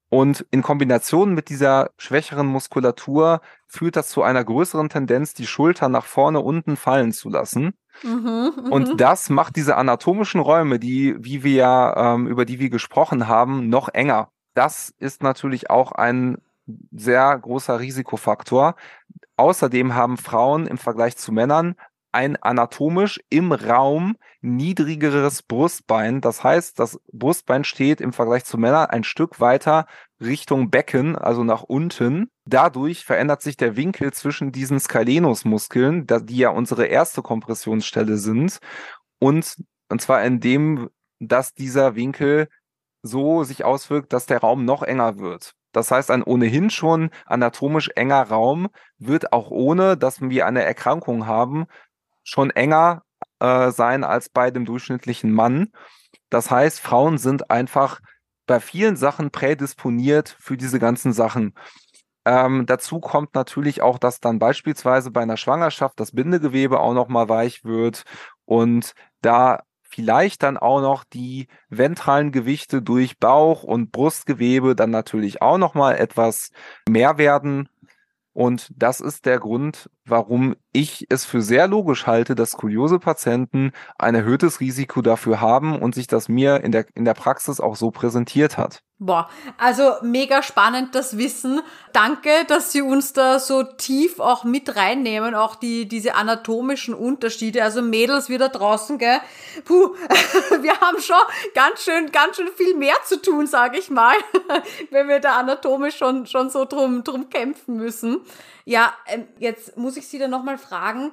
Und in Kombination mit dieser schwächeren Muskulatur führt das zu einer größeren Tendenz, die Schulter nach vorne unten fallen zu lassen. Mhm, und mhm. das macht diese anatomischen Räume, die, wie wir ja, ähm, über die wir gesprochen haben, noch enger. Das ist natürlich auch ein sehr großer Risikofaktor. Außerdem haben Frauen im Vergleich zu Männern ein anatomisch im Raum niedrigeres Brustbein. Das heißt, das Brustbein steht im Vergleich zu Männern ein Stück weiter Richtung Becken, also nach unten. Dadurch verändert sich der Winkel zwischen diesen Scalenusmuskeln, die ja unsere erste Kompressionsstelle sind. Und, und zwar in dem, dass dieser Winkel so sich auswirkt, dass der Raum noch enger wird. Das heißt, ein ohnehin schon anatomisch enger Raum wird auch ohne, dass wir eine Erkrankung haben, schon enger äh, sein als bei dem durchschnittlichen Mann. Das heißt, Frauen sind einfach bei vielen Sachen prädisponiert für diese ganzen Sachen. Ähm, dazu kommt natürlich auch, dass dann beispielsweise bei einer Schwangerschaft das Bindegewebe auch noch mal weich wird und da vielleicht dann auch noch die ventralen Gewichte durch Bauch und Brustgewebe dann natürlich auch noch mal etwas mehr werden. Und das ist der Grund, warum ich es für sehr logisch halte, dass Skoliose-Patienten ein erhöhtes Risiko dafür haben und sich das mir in der, in der Praxis auch so präsentiert hat. Boah, also mega spannend das Wissen. Danke, dass Sie uns da so tief auch mit reinnehmen, auch die, diese anatomischen Unterschiede. Also Mädels wieder draußen, gell? Puh, wir haben schon ganz schön, ganz schön viel mehr zu tun, sage ich mal, wenn wir da anatomisch schon, schon so drum, drum kämpfen müssen. Ja, ähm, jetzt muss ich Sie da nochmal fragen,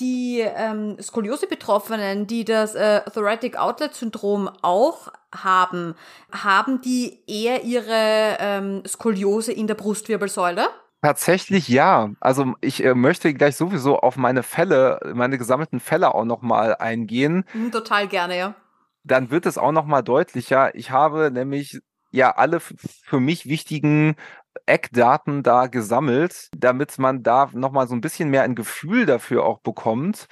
die ähm, Skoliose-Betroffenen, die das äh, Thoracic Outlet-Syndrom auch haben, haben die eher ihre ähm, Skoliose in der Brustwirbelsäule? Tatsächlich ja. Also ich äh, möchte gleich sowieso auf meine Fälle, meine gesammelten Fälle auch nochmal eingehen. Mhm, total gerne, ja. Dann wird es auch nochmal deutlicher. Ich habe nämlich ja alle für mich wichtigen Eckdaten da gesammelt, damit man da nochmal so ein bisschen mehr ein Gefühl dafür auch bekommt.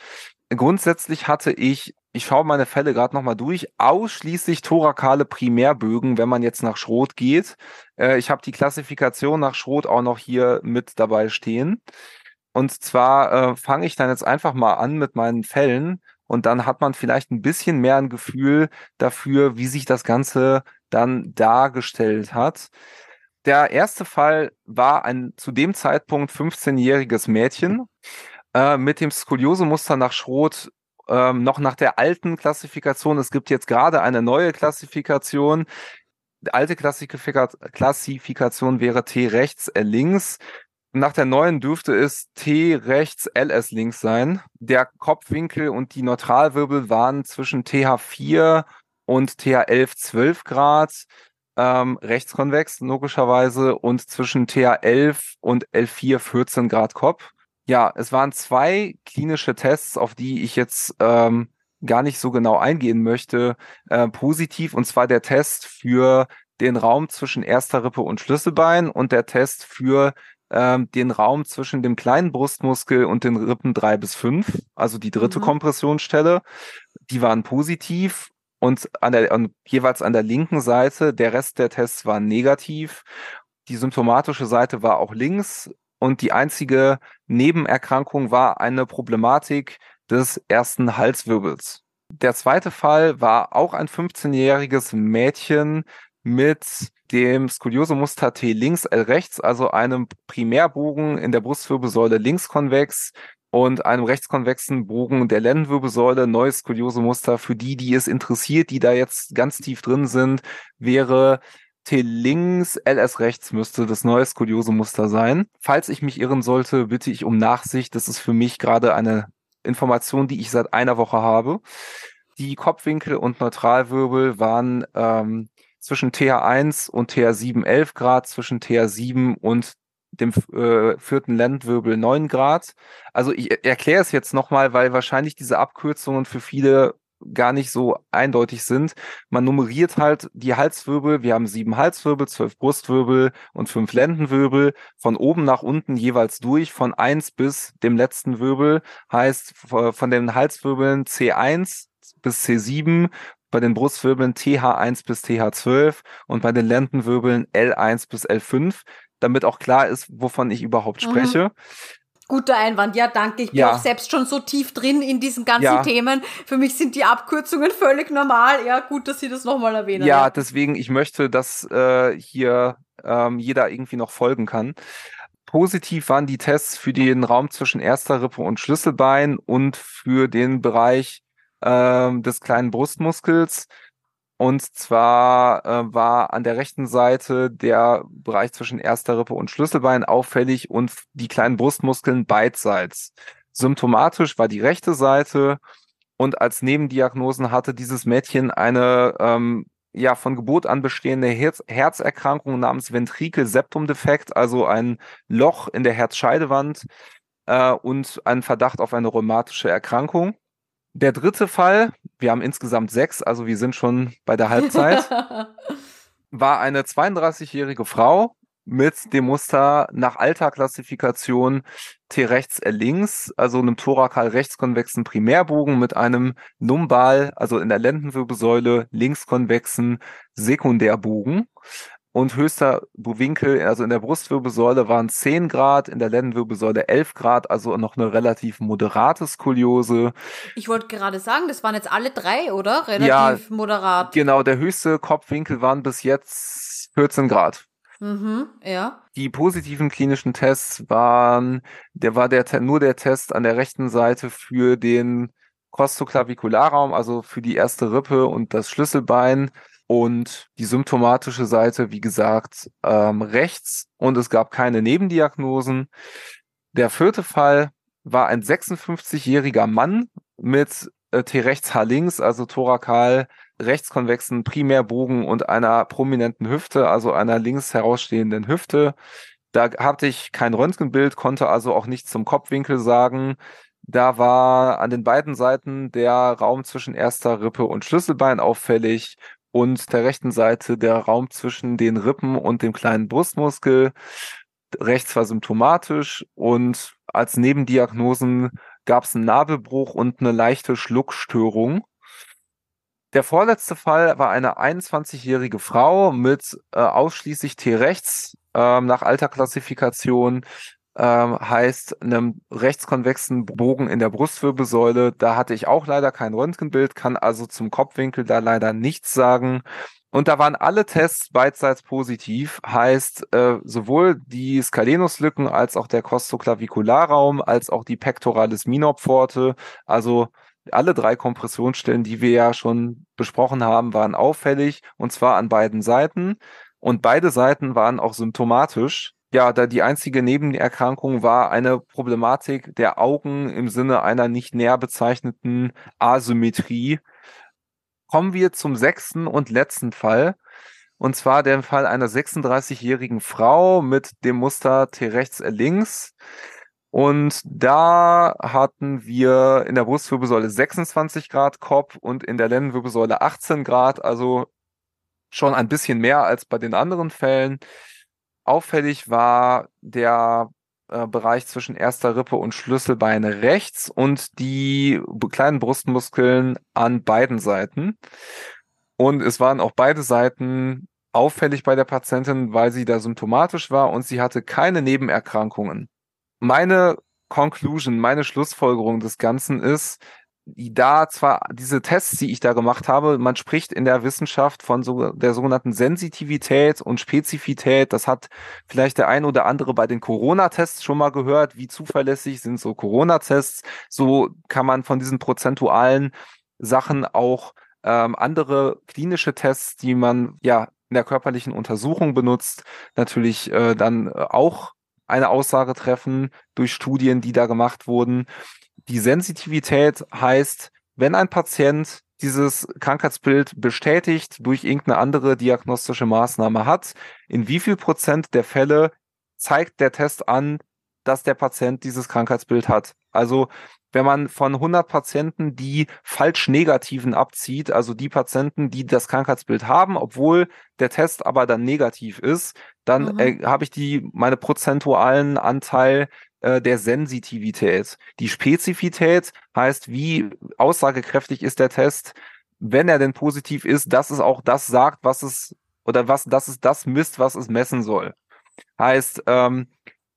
Grundsätzlich hatte ich, ich schaue meine Fälle gerade nochmal durch, ausschließlich thorakale Primärbögen, wenn man jetzt nach Schrot geht. Äh, ich habe die Klassifikation nach Schrot auch noch hier mit dabei stehen. Und zwar äh, fange ich dann jetzt einfach mal an mit meinen Fällen und dann hat man vielleicht ein bisschen mehr ein Gefühl dafür, wie sich das Ganze dann dargestellt hat. Der erste Fall war ein zu dem Zeitpunkt 15-jähriges Mädchen äh, mit dem Skoliosemuster nach Schroth ähm, noch nach der alten Klassifikation. Es gibt jetzt gerade eine neue Klassifikation. Die alte Klassifika Klassifikation wäre T rechts, L links. Nach der neuen dürfte es T rechts, LS links sein. Der Kopfwinkel und die Neutralwirbel waren zwischen TH4 und TH11 12 Grad ähm, rechtskonvex, logischerweise, und zwischen TH11 und L4 14 Grad Kopf. Ja, es waren zwei klinische Tests, auf die ich jetzt ähm, gar nicht so genau eingehen möchte, äh, positiv, und zwar der Test für den Raum zwischen erster Rippe und Schlüsselbein und der Test für ähm, den Raum zwischen dem kleinen Brustmuskel und den Rippen drei bis fünf, also die dritte mhm. Kompressionsstelle. Die waren positiv und an der, an, jeweils an der linken Seite, der Rest der Tests war negativ. Die symptomatische Seite war auch links und die einzige Nebenerkrankung war eine Problematik des ersten Halswirbels. Der zweite Fall war auch ein 15-jähriges Mädchen mit dem Skoliosemuster T links, L rechts, also einem Primärbogen in der Brustwirbelsäule links konvex, und einem rechtskonvexen Bogen der Lendenwirbelsäule, neues Skoliose-Muster. Für die, die es interessiert, die da jetzt ganz tief drin sind, wäre T links, LS rechts müsste das neue Skoliose-Muster sein. Falls ich mich irren sollte, bitte ich um Nachsicht. Das ist für mich gerade eine Information, die ich seit einer Woche habe. Die Kopfwinkel und Neutralwirbel waren ähm, zwischen TH1 und TH7 11 Grad, zwischen TH7 und dem äh, vierten Lendwirbel 9 Grad. Also ich erkläre es jetzt nochmal, weil wahrscheinlich diese Abkürzungen für viele gar nicht so eindeutig sind. Man nummeriert halt die Halswirbel. Wir haben sieben Halswirbel, zwölf Brustwirbel und fünf Lendenwirbel. Von oben nach unten jeweils durch, von eins bis dem letzten Wirbel. Heißt von den Halswirbeln C1 bis C7, bei den Brustwirbeln TH1 bis TH12 und bei den Lendenwirbeln L1 bis L5 damit auch klar ist, wovon ich überhaupt mhm. spreche. Mhm. Guter Einwand, ja, danke. Ich bin ja. auch selbst schon so tief drin in diesen ganzen ja. Themen. Für mich sind die Abkürzungen völlig normal. Ja, gut, dass Sie das nochmal erwähnen. Ja, ja, deswegen, ich möchte, dass äh, hier ähm, jeder irgendwie noch folgen kann. Positiv waren die Tests für den Raum zwischen erster Rippe und Schlüsselbein und für den Bereich ähm, des kleinen Brustmuskels. Und zwar äh, war an der rechten Seite der Bereich zwischen erster Rippe und Schlüsselbein auffällig und die kleinen Brustmuskeln beidseits. Symptomatisch war die rechte Seite und als Nebendiagnosen hatte dieses Mädchen eine ähm, ja von Geburt an bestehende Herz Herzerkrankung namens Ventrikel-Septum-Defekt, also ein Loch in der Herzscheidewand äh, und einen Verdacht auf eine rheumatische Erkrankung. Der dritte Fall, wir haben insgesamt sechs, also wir sind schon bei der Halbzeit. war eine 32-jährige Frau mit dem Muster nach Alterklassifikation T rechts L links, also einem thorakal rechtskonvexen Primärbogen mit einem Numbal, also in der Lendenwirbelsäule linkskonvexen Sekundärbogen und höchster Winkel, also in der Brustwirbelsäule waren 10 Grad, in der Lendenwirbelsäule 11 Grad, also noch eine relativ moderate Skoliose. Ich wollte gerade sagen, das waren jetzt alle drei, oder? Relativ ja, moderat. Genau, der höchste Kopfwinkel waren bis jetzt 14 Grad. Mhm, ja. Die positiven klinischen Tests waren, der war der nur der Test an der rechten Seite für den Kostoklavikularraum, also für die erste Rippe und das Schlüsselbein und die symptomatische Seite, wie gesagt, ähm, rechts und es gab keine Nebendiagnosen. Der vierte Fall war ein 56-jähriger Mann mit äh, T rechts H links, also thorakal rechtskonvexen Primärbogen und einer prominenten Hüfte, also einer links herausstehenden Hüfte. Da hatte ich kein Röntgenbild, konnte also auch nichts zum Kopfwinkel sagen. Da war an den beiden Seiten der Raum zwischen erster Rippe und Schlüsselbein auffällig und der rechten Seite der Raum zwischen den Rippen und dem kleinen Brustmuskel. Rechts war symptomatisch und als Nebendiagnosen gab es einen Nabelbruch und eine leichte Schluckstörung. Der vorletzte Fall war eine 21-jährige Frau mit äh, ausschließlich T-rechts ähm, nach Alterklassifikation ähm, heißt einem rechtskonvexen Bogen in der Brustwirbelsäule. Da hatte ich auch leider kein Röntgenbild, kann also zum Kopfwinkel da leider nichts sagen. Und da waren alle Tests beidseits positiv, heißt äh, sowohl die Skalenuslücken als auch der Costoclavicularraum als auch die Pectoralis minor Pforte, also alle drei Kompressionsstellen, die wir ja schon besprochen haben, waren auffällig und zwar an beiden Seiten. Und beide Seiten waren auch symptomatisch. Ja, da die einzige Nebenerkrankung war eine Problematik der Augen im Sinne einer nicht näher bezeichneten Asymmetrie. Kommen wir zum sechsten und letzten Fall. Und zwar der Fall einer 36-jährigen Frau mit dem Muster T rechts L links. Und da hatten wir in der Brustwirbelsäule 26 Grad Kopf und in der Lendenwirbelsäule 18 Grad, also schon ein bisschen mehr als bei den anderen Fällen. Auffällig war der äh, Bereich zwischen erster Rippe und Schlüsselbein rechts und die kleinen Brustmuskeln an beiden Seiten. Und es waren auch beide Seiten auffällig bei der Patientin, weil sie da symptomatisch war und sie hatte keine Nebenerkrankungen. Meine Conclusion, meine Schlussfolgerung des Ganzen ist, da zwar diese Tests, die ich da gemacht habe, man spricht in der Wissenschaft von so der sogenannten Sensitivität und Spezifität. Das hat vielleicht der ein oder andere bei den Corona-Tests schon mal gehört. Wie zuverlässig sind so Corona-Tests? So kann man von diesen prozentualen Sachen auch ähm, andere klinische Tests, die man ja in der körperlichen Untersuchung benutzt, natürlich äh, dann äh, auch eine Aussage treffen durch Studien, die da gemacht wurden. Die Sensitivität heißt, wenn ein Patient dieses Krankheitsbild bestätigt durch irgendeine andere diagnostische Maßnahme hat, in wie viel Prozent der Fälle zeigt der Test an, dass der Patient dieses Krankheitsbild hat. Also wenn man von 100 Patienten die falsch negativen abzieht, also die Patienten, die das Krankheitsbild haben, obwohl der Test aber dann negativ ist, dann äh, habe ich die meine prozentualen Anteil äh, der Sensitivität. Die Spezifität heißt, wie aussagekräftig ist der Test, wenn er denn positiv ist, dass es auch das sagt, was es oder was, dass es das misst, was es messen soll. Heißt, ähm,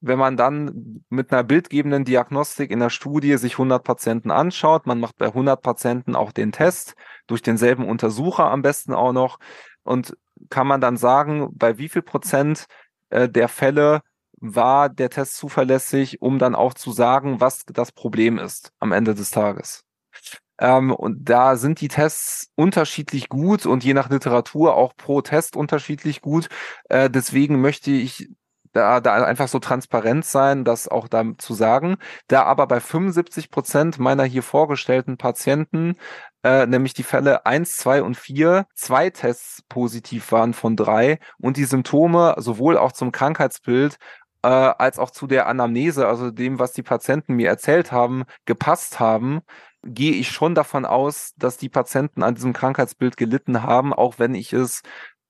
wenn man dann mit einer bildgebenden Diagnostik in der Studie sich 100 Patienten anschaut, man macht bei 100 Patienten auch den Test durch denselben Untersucher am besten auch noch und kann man dann sagen, bei wie viel Prozent äh, der Fälle war der Test zuverlässig, um dann auch zu sagen, was das Problem ist am Ende des Tages. Ähm, und da sind die Tests unterschiedlich gut und je nach Literatur auch pro Test unterschiedlich gut. Äh, deswegen möchte ich da, da einfach so transparent sein, das auch da zu sagen. Da aber bei 75 Prozent meiner hier vorgestellten Patienten, äh, nämlich die Fälle 1, 2 und 4, zwei Tests positiv waren von drei und die Symptome sowohl auch zum Krankheitsbild äh, als auch zu der Anamnese, also dem, was die Patienten mir erzählt haben, gepasst haben, gehe ich schon davon aus, dass die Patienten an diesem Krankheitsbild gelitten haben, auch wenn ich es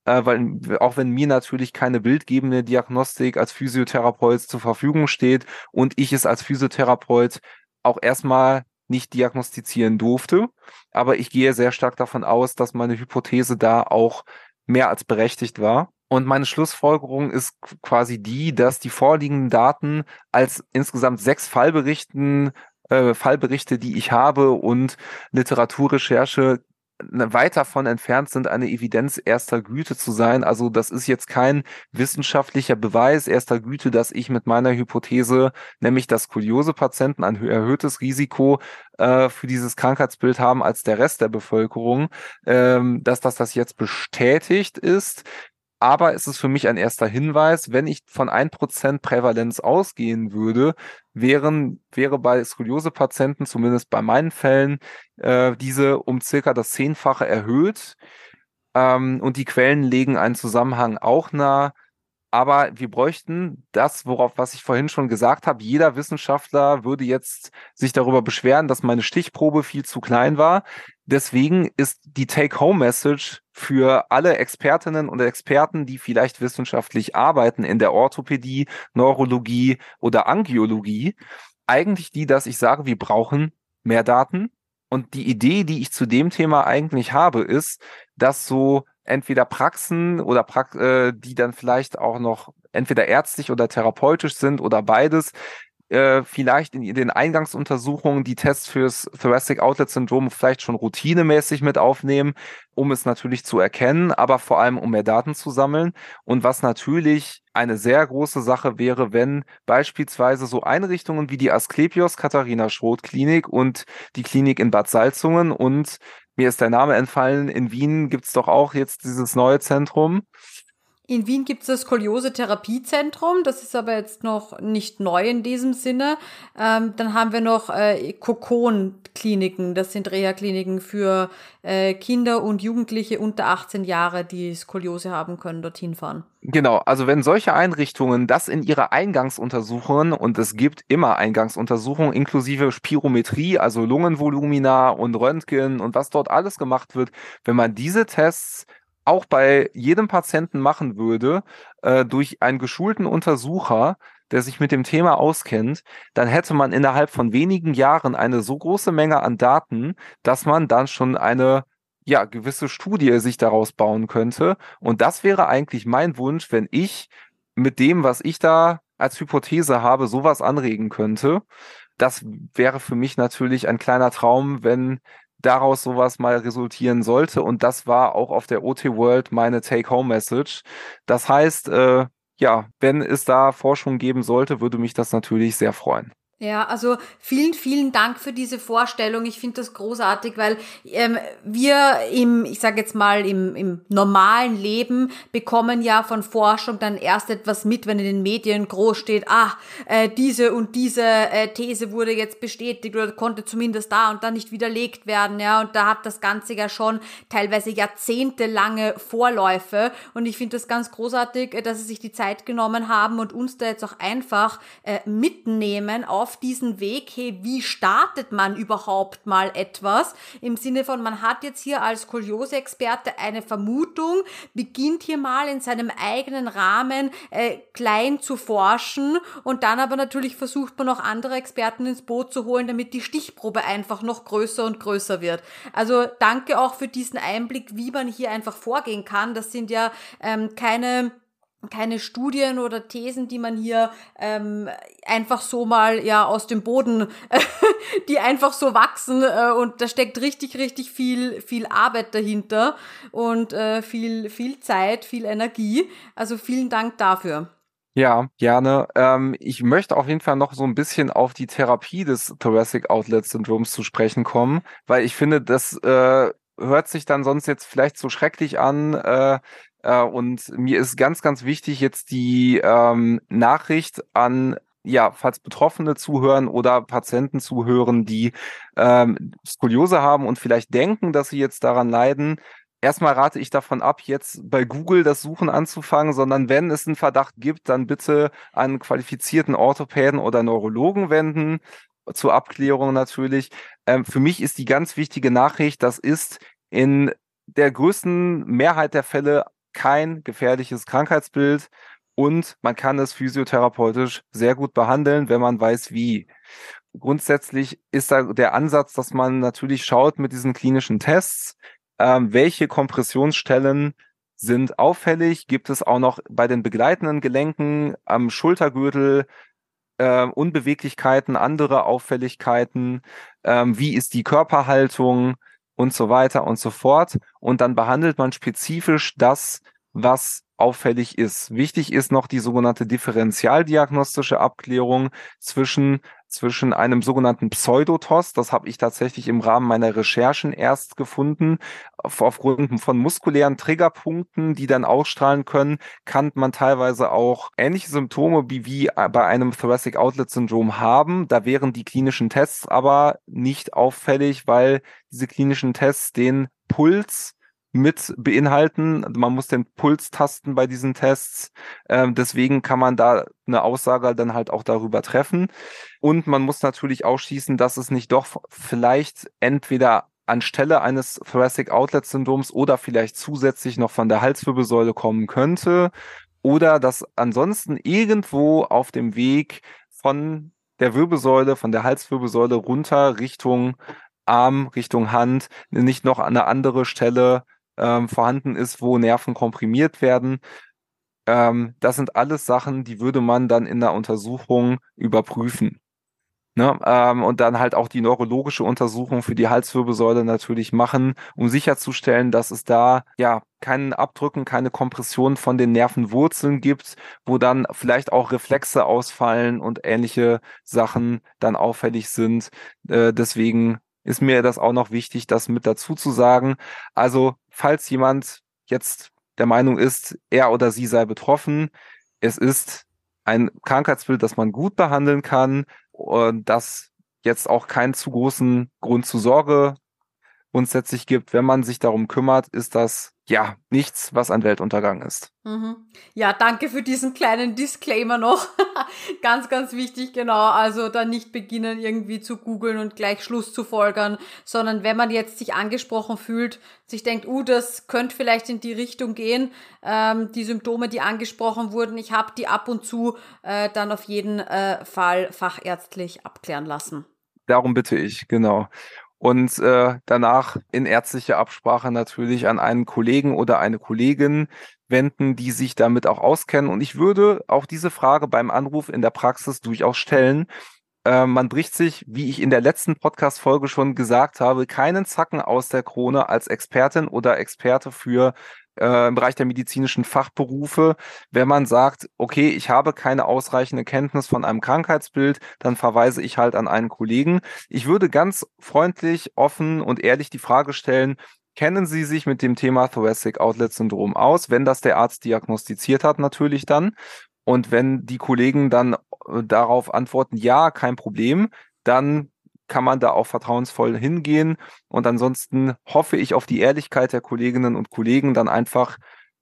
äh, weil auch wenn mir natürlich keine bildgebende Diagnostik als Physiotherapeut zur Verfügung steht und ich es als Physiotherapeut auch erstmal nicht diagnostizieren durfte. Aber ich gehe sehr stark davon aus, dass meine Hypothese da auch mehr als berechtigt war. Und meine Schlussfolgerung ist quasi die, dass die vorliegenden Daten als insgesamt sechs Fallberichten, äh, Fallberichte, die ich habe und Literaturrecherche weit davon entfernt sind, eine Evidenz erster Güte zu sein. Also das ist jetzt kein wissenschaftlicher Beweis erster Güte, dass ich mit meiner Hypothese, nämlich dass Skoliose-Patienten ein erhöhtes Risiko äh, für dieses Krankheitsbild haben als der Rest der Bevölkerung, ähm, dass das das jetzt bestätigt ist. Aber es ist für mich ein erster Hinweis, wenn ich von ein Prozent Prävalenz ausgehen würde, wären, wäre bei Skoliose-Patienten, zumindest bei meinen Fällen, äh, diese um circa das Zehnfache erhöht. Ähm, und die Quellen legen einen Zusammenhang auch nahe. Aber wir bräuchten das, worauf, was ich vorhin schon gesagt habe. Jeder Wissenschaftler würde jetzt sich darüber beschweren, dass meine Stichprobe viel zu klein war. Deswegen ist die Take-Home-Message für alle Expertinnen und Experten, die vielleicht wissenschaftlich arbeiten in der Orthopädie, Neurologie oder Angiologie, eigentlich die, dass ich sage, wir brauchen mehr Daten. Und die Idee, die ich zu dem Thema eigentlich habe, ist, dass so entweder Praxen oder pra äh, die dann vielleicht auch noch entweder ärztlich oder therapeutisch sind oder beides, äh, vielleicht in den Eingangsuntersuchungen die Tests fürs Thoracic Outlet Syndrom vielleicht schon routinemäßig mit aufnehmen, um es natürlich zu erkennen, aber vor allem um mehr Daten zu sammeln. Und was natürlich eine sehr große Sache wäre, wenn beispielsweise so Einrichtungen wie die Asklepios Katharina Schroth Klinik und die Klinik in Bad Salzungen und mir ist der Name entfallen, in Wien gibt's doch auch jetzt dieses neue Zentrum. In Wien gibt es das Skoliose-Therapiezentrum, das ist aber jetzt noch nicht neu in diesem Sinne. Ähm, dann haben wir noch äh, Kokon-Kliniken, das sind Reha-Kliniken für äh, Kinder und Jugendliche unter 18 Jahre, die Skoliose haben können, dorthin fahren. Genau, also wenn solche Einrichtungen das in ihre Eingangsuntersuchungen, und es gibt immer Eingangsuntersuchungen inklusive Spirometrie, also Lungenvolumina und Röntgen und was dort alles gemacht wird, wenn man diese Tests auch bei jedem Patienten machen würde, äh, durch einen geschulten Untersucher, der sich mit dem Thema auskennt, dann hätte man innerhalb von wenigen Jahren eine so große Menge an Daten, dass man dann schon eine ja, gewisse Studie sich daraus bauen könnte. Und das wäre eigentlich mein Wunsch, wenn ich mit dem, was ich da als Hypothese habe, sowas anregen könnte. Das wäre für mich natürlich ein kleiner Traum, wenn daraus sowas mal resultieren sollte. Und das war auch auf der OT World meine Take-Home-Message. Das heißt, äh, ja, wenn es da Forschung geben sollte, würde mich das natürlich sehr freuen. Ja, also vielen, vielen Dank für diese Vorstellung. Ich finde das großartig, weil ähm, wir im, ich sage jetzt mal, im, im normalen Leben bekommen ja von Forschung dann erst etwas mit, wenn in den Medien groß steht, ah, äh, diese und diese äh, These wurde jetzt bestätigt oder konnte zumindest da und da nicht widerlegt werden. Ja, und da hat das Ganze ja schon teilweise jahrzehntelange Vorläufe. Und ich finde das ganz großartig, äh, dass sie sich die Zeit genommen haben und uns da jetzt auch einfach äh, mitnehmen auf auf diesen Weg, hey, wie startet man überhaupt mal etwas? Im Sinne von, man hat jetzt hier als Skoliose-Experte eine Vermutung, beginnt hier mal in seinem eigenen Rahmen äh, klein zu forschen und dann aber natürlich versucht man auch andere Experten ins Boot zu holen, damit die Stichprobe einfach noch größer und größer wird. Also danke auch für diesen Einblick, wie man hier einfach vorgehen kann. Das sind ja ähm, keine keine Studien oder Thesen, die man hier ähm, einfach so mal ja aus dem Boden, die einfach so wachsen äh, und da steckt richtig, richtig viel, viel Arbeit dahinter und äh, viel, viel Zeit, viel Energie. Also vielen Dank dafür. Ja, gerne. Ähm, ich möchte auf jeden Fall noch so ein bisschen auf die Therapie des Thoracic Outlet Syndroms zu sprechen kommen, weil ich finde, das äh, hört sich dann sonst jetzt vielleicht so schrecklich an, äh, äh, und mir ist ganz, ganz wichtig jetzt die ähm, Nachricht an ja, falls Betroffene zuhören oder Patienten zuhören, die ähm, Skoliose haben und vielleicht denken, dass sie jetzt daran leiden, erstmal rate ich davon ab, jetzt bei Google das Suchen anzufangen, sondern wenn es einen Verdacht gibt, dann bitte an qualifizierten Orthopäden oder Neurologen wenden, zur Abklärung natürlich. Ähm, für mich ist die ganz wichtige Nachricht, das ist in der größten Mehrheit der Fälle kein gefährliches Krankheitsbild und man kann es physiotherapeutisch sehr gut behandeln, wenn man weiß wie. Grundsätzlich ist da der Ansatz, dass man natürlich schaut mit diesen klinischen Tests, ähm, welche Kompressionsstellen sind auffällig. Gibt es auch noch bei den begleitenden Gelenken am Schultergürtel äh, Unbeweglichkeiten, andere Auffälligkeiten? Ähm, wie ist die Körperhaltung und so weiter und so fort? Und dann behandelt man spezifisch das, was auffällig ist. Wichtig ist noch die sogenannte differentialdiagnostische Abklärung zwischen zwischen einem sogenannten Pseudotos, das habe ich tatsächlich im Rahmen meiner Recherchen erst gefunden, aufgrund von muskulären Triggerpunkten, die dann ausstrahlen können, kann man teilweise auch ähnliche Symptome wie, wie bei einem Thoracic Outlet Syndrom haben. Da wären die klinischen Tests aber nicht auffällig, weil diese klinischen Tests den Puls mit beinhalten. Man muss den Puls tasten bei diesen Tests. Ähm, deswegen kann man da eine Aussage dann halt auch darüber treffen. Und man muss natürlich ausschließen, dass es nicht doch vielleicht entweder anstelle eines Thoracic Outlet Syndroms oder vielleicht zusätzlich noch von der Halswirbelsäule kommen könnte oder dass ansonsten irgendwo auf dem Weg von der Wirbelsäule, von der Halswirbelsäule runter Richtung Arm, Richtung Hand nicht noch eine andere Stelle ähm, vorhanden ist, wo Nerven komprimiert werden. Ähm, das sind alles Sachen, die würde man dann in der Untersuchung überprüfen. Ne? Ähm, und dann halt auch die neurologische Untersuchung für die Halswirbelsäule natürlich machen, um sicherzustellen, dass es da ja keinen Abdrücken, keine Kompression von den Nervenwurzeln gibt, wo dann vielleicht auch Reflexe ausfallen und ähnliche Sachen dann auffällig sind. Äh, deswegen ist mir das auch noch wichtig, das mit dazu zu sagen. Also, falls jemand jetzt der Meinung ist, er oder sie sei betroffen, es ist ein Krankheitsbild, das man gut behandeln kann und das jetzt auch keinen zu großen Grund zur Sorge grundsätzlich gibt. Wenn man sich darum kümmert, ist das ja nichts, was ein Weltuntergang ist. Mhm. Ja, danke für diesen kleinen Disclaimer noch. ganz, ganz wichtig, genau. Also da nicht beginnen irgendwie zu googeln und gleich Schluss zu folgern, sondern wenn man jetzt sich angesprochen fühlt, sich denkt, uh, das könnte vielleicht in die Richtung gehen, ähm, die Symptome, die angesprochen wurden, ich habe die ab und zu, äh, dann auf jeden äh, Fall fachärztlich abklären lassen. Darum bitte ich, genau und äh, danach in ärztlicher Absprache natürlich an einen Kollegen oder eine Kollegin wenden, die sich damit auch auskennen. Und ich würde auch diese Frage beim Anruf in der Praxis durchaus stellen. Äh, man bricht sich, wie ich in der letzten Podcast-Folge schon gesagt habe, keinen Zacken aus der Krone als Expertin oder Experte für äh, im Bereich der medizinischen Fachberufe, wenn man sagt, okay, ich habe keine ausreichende Kenntnis von einem Krankheitsbild, dann verweise ich halt an einen Kollegen. Ich würde ganz freundlich, offen und ehrlich die Frage stellen, kennen Sie sich mit dem Thema Thoracic Outlet Syndrom aus, wenn das der Arzt diagnostiziert hat, natürlich dann. Und wenn die Kollegen dann äh, darauf antworten, ja, kein Problem, dann kann man da auch vertrauensvoll hingehen. Und ansonsten hoffe ich auf die Ehrlichkeit der Kolleginnen und Kollegen, dann einfach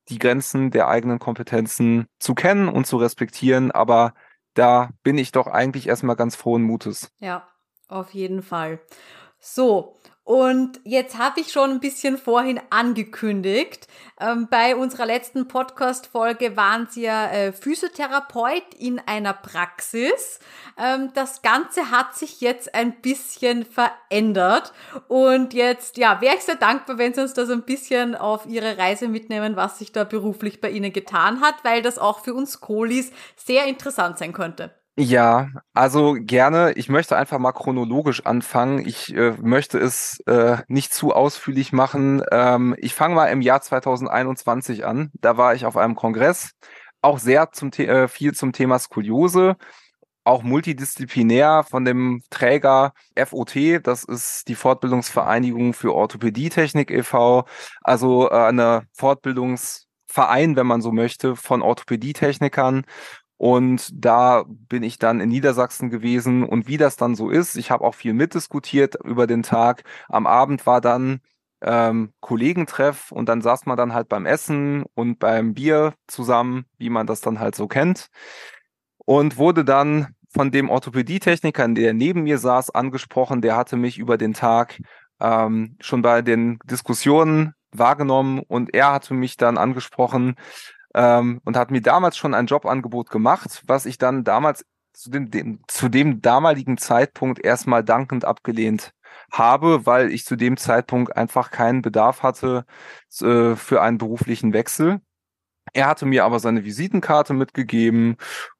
die Grenzen der eigenen Kompetenzen zu kennen und zu respektieren. Aber da bin ich doch eigentlich erstmal ganz frohen Mutes. Ja, auf jeden Fall. So, und jetzt habe ich schon ein bisschen vorhin angekündigt. Ähm, bei unserer letzten Podcast-Folge waren Sie ja äh, Physiotherapeut in einer Praxis. Ähm, das Ganze hat sich jetzt ein bisschen verändert. Und jetzt, ja, wäre ich sehr dankbar, wenn Sie uns das ein bisschen auf Ihre Reise mitnehmen, was sich da beruflich bei Ihnen getan hat, weil das auch für uns Kohlis sehr interessant sein könnte. Ja, also gerne. Ich möchte einfach mal chronologisch anfangen. Ich äh, möchte es äh, nicht zu ausführlich machen. Ähm, ich fange mal im Jahr 2021 an. Da war ich auf einem Kongress, auch sehr zum äh, viel zum Thema Skoliose, auch multidisziplinär von dem Träger FOT, das ist die Fortbildungsvereinigung für Orthopädietechnik e.V., also äh, eine Fortbildungsverein, wenn man so möchte, von Orthopädietechnikern und da bin ich dann in Niedersachsen gewesen und wie das dann so ist, ich habe auch viel mitdiskutiert über den Tag. Am Abend war dann ähm, Kollegentreff und dann saß man dann halt beim Essen und beim Bier zusammen, wie man das dann halt so kennt. Und wurde dann von dem Orthopädietechniker, der neben mir saß, angesprochen. Der hatte mich über den Tag ähm, schon bei den Diskussionen wahrgenommen und er hatte mich dann angesprochen ähm, und hat mir damals schon ein Jobangebot gemacht, was ich dann damals zu dem, dem, zu dem damaligen Zeitpunkt erstmal dankend abgelehnt habe, weil ich zu dem Zeitpunkt einfach keinen Bedarf hatte äh, für einen beruflichen Wechsel. Er hatte mir aber seine Visitenkarte mitgegeben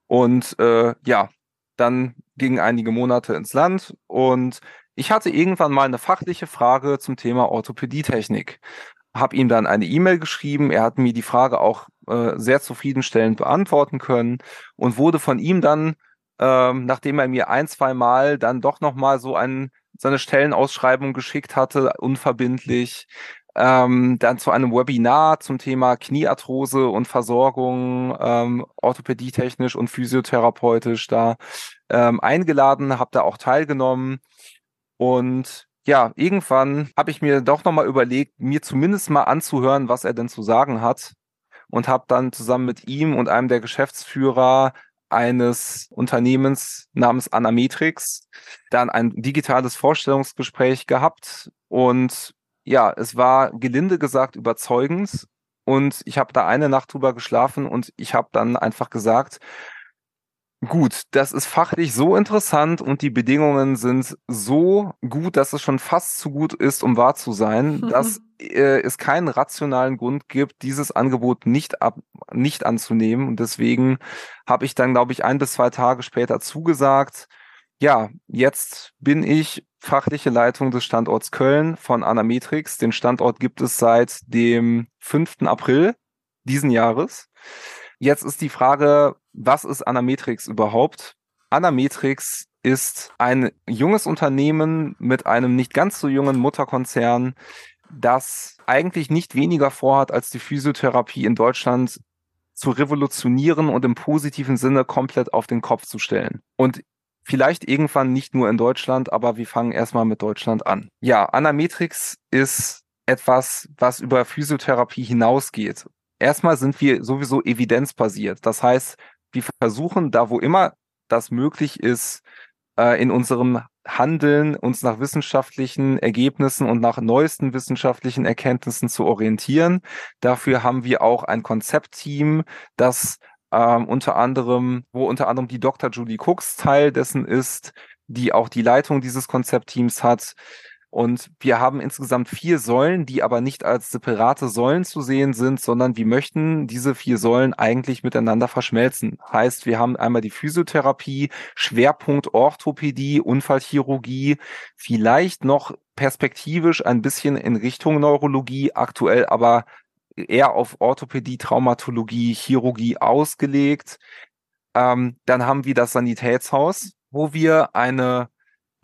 und äh, ja, dann gingen einige Monate ins Land und ich hatte irgendwann mal eine fachliche Frage zum Thema Orthopädietechnik. Hab ihm dann eine E-Mail geschrieben. Er hat mir die Frage auch äh, sehr zufriedenstellend beantworten können und wurde von ihm dann, ähm, nachdem er mir ein, zwei Mal dann doch nochmal so ein, seine Stellenausschreibung geschickt hatte, unverbindlich, ähm, dann zu einem Webinar zum Thema Kniearthrose und Versorgung, ähm, orthopädietechnisch und physiotherapeutisch da ähm, eingeladen, habe da auch teilgenommen und ja, irgendwann habe ich mir doch nochmal überlegt, mir zumindest mal anzuhören, was er denn zu sagen hat und habe dann zusammen mit ihm und einem der Geschäftsführer eines Unternehmens namens Anametrix dann ein digitales Vorstellungsgespräch gehabt. Und ja, es war gelinde gesagt überzeugend. Und ich habe da eine Nacht drüber geschlafen und ich habe dann einfach gesagt, gut, das ist fachlich so interessant und die Bedingungen sind so gut, dass es schon fast zu gut ist, um wahr zu sein, dass äh, es keinen rationalen Grund gibt, dieses Angebot nicht ab, nicht anzunehmen. Und deswegen habe ich dann, glaube ich, ein bis zwei Tage später zugesagt. Ja, jetzt bin ich fachliche Leitung des Standorts Köln von Anametrix. Den Standort gibt es seit dem 5. April diesen Jahres. Jetzt ist die Frage, was ist Anametrix überhaupt? Anametrix ist ein junges Unternehmen mit einem nicht ganz so jungen Mutterkonzern, das eigentlich nicht weniger vorhat, als die Physiotherapie in Deutschland zu revolutionieren und im positiven Sinne komplett auf den Kopf zu stellen. Und Vielleicht irgendwann nicht nur in Deutschland, aber wir fangen erstmal mit Deutschland an. Ja, Anametrix ist etwas, was über Physiotherapie hinausgeht. Erstmal sind wir sowieso evidenzbasiert. Das heißt, wir versuchen da, wo immer das möglich ist, äh, in unserem Handeln uns nach wissenschaftlichen Ergebnissen und nach neuesten wissenschaftlichen Erkenntnissen zu orientieren. Dafür haben wir auch ein Konzeptteam, das ähm, unter anderem, wo unter anderem die Dr. Julie Cooks Teil dessen ist, die auch die Leitung dieses Konzeptteams hat. Und wir haben insgesamt vier Säulen, die aber nicht als separate Säulen zu sehen sind, sondern wir möchten diese vier Säulen eigentlich miteinander verschmelzen. Heißt, wir haben einmal die Physiotherapie, Schwerpunkt Orthopädie, Unfallchirurgie, vielleicht noch perspektivisch ein bisschen in Richtung Neurologie, aktuell aber eher auf Orthopädie, Traumatologie, Chirurgie ausgelegt. Ähm, dann haben wir das Sanitätshaus, wo wir eine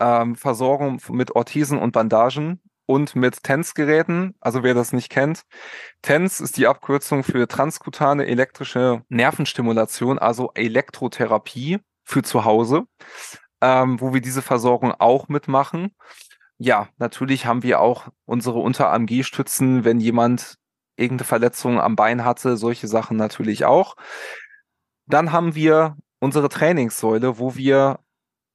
ähm, Versorgung mit Orthesen und Bandagen und mit TENS-Geräten, also wer das nicht kennt. TENS ist die Abkürzung für transkutane elektrische Nervenstimulation, also Elektrotherapie für zu Hause, ähm, wo wir diese Versorgung auch mitmachen. Ja, natürlich haben wir auch unsere Unter-AMG-Stützen, wenn jemand irgendeine Verletzung am Bein hatte, solche Sachen natürlich auch. Dann haben wir unsere Trainingssäule, wo wir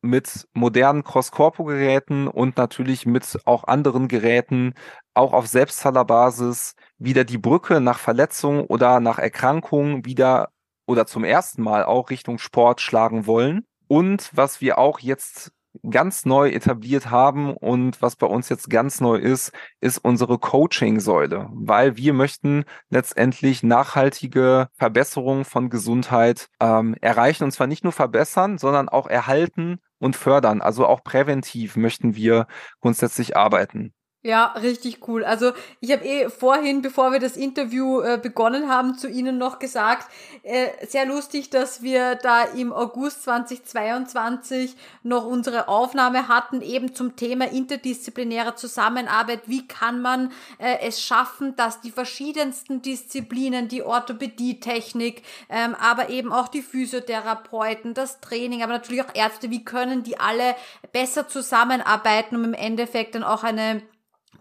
mit modernen Cross-Corpo-Geräten und natürlich mit auch anderen Geräten auch auf Selbstzahlerbasis wieder die Brücke nach Verletzung oder nach Erkrankung wieder oder zum ersten Mal auch Richtung Sport schlagen wollen. Und was wir auch jetzt ganz neu etabliert haben und was bei uns jetzt ganz neu ist, ist unsere Coaching-Säule, weil wir möchten letztendlich nachhaltige Verbesserungen von Gesundheit ähm, erreichen und zwar nicht nur verbessern, sondern auch erhalten und fördern. Also auch präventiv möchten wir grundsätzlich arbeiten. Ja, richtig cool. Also ich habe eh vorhin, bevor wir das Interview äh, begonnen haben, zu Ihnen noch gesagt, äh, sehr lustig, dass wir da im August 2022 noch unsere Aufnahme hatten, eben zum Thema interdisziplinäre Zusammenarbeit. Wie kann man äh, es schaffen, dass die verschiedensten Disziplinen, die Orthopädie-Technik, ähm, aber eben auch die Physiotherapeuten, das Training, aber natürlich auch Ärzte, wie können die alle besser zusammenarbeiten, um im Endeffekt dann auch eine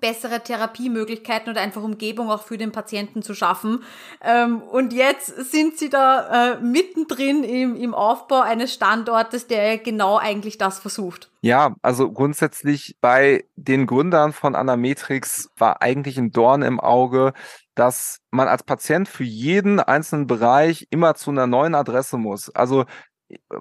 bessere Therapiemöglichkeiten oder einfach Umgebung auch für den Patienten zu schaffen. Ähm, und jetzt sind sie da äh, mittendrin im, im Aufbau eines Standortes, der genau eigentlich das versucht. Ja, also grundsätzlich bei den Gründern von Anametrix war eigentlich ein Dorn im Auge, dass man als Patient für jeden einzelnen Bereich immer zu einer neuen Adresse muss. Also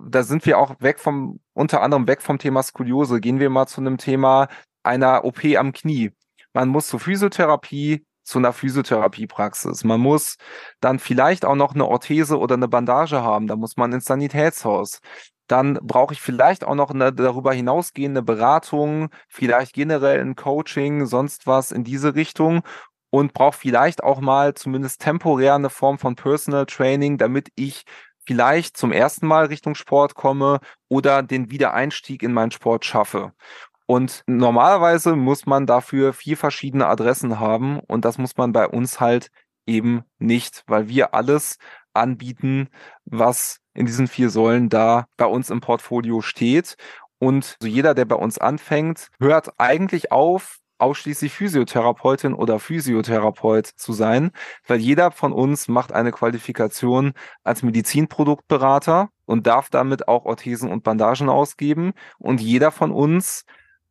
da sind wir auch weg vom, unter anderem weg vom Thema Skoliose. Gehen wir mal zu einem Thema einer OP am Knie. Man muss zur Physiotherapie, zu einer Physiotherapiepraxis. Man muss dann vielleicht auch noch eine Orthese oder eine Bandage haben. Da muss man ins Sanitätshaus. Dann brauche ich vielleicht auch noch eine darüber hinausgehende Beratung, vielleicht generell ein Coaching, sonst was in diese Richtung und brauche vielleicht auch mal zumindest temporär eine Form von Personal Training, damit ich vielleicht zum ersten Mal Richtung Sport komme oder den Wiedereinstieg in meinen Sport schaffe. Und normalerweise muss man dafür vier verschiedene Adressen haben und das muss man bei uns halt eben nicht, weil wir alles anbieten, was in diesen vier Säulen da bei uns im Portfolio steht. Und so jeder, der bei uns anfängt, hört eigentlich auf, ausschließlich Physiotherapeutin oder Physiotherapeut zu sein, weil jeder von uns macht eine Qualifikation als Medizinproduktberater und darf damit auch Orthesen und Bandagen ausgeben. Und jeder von uns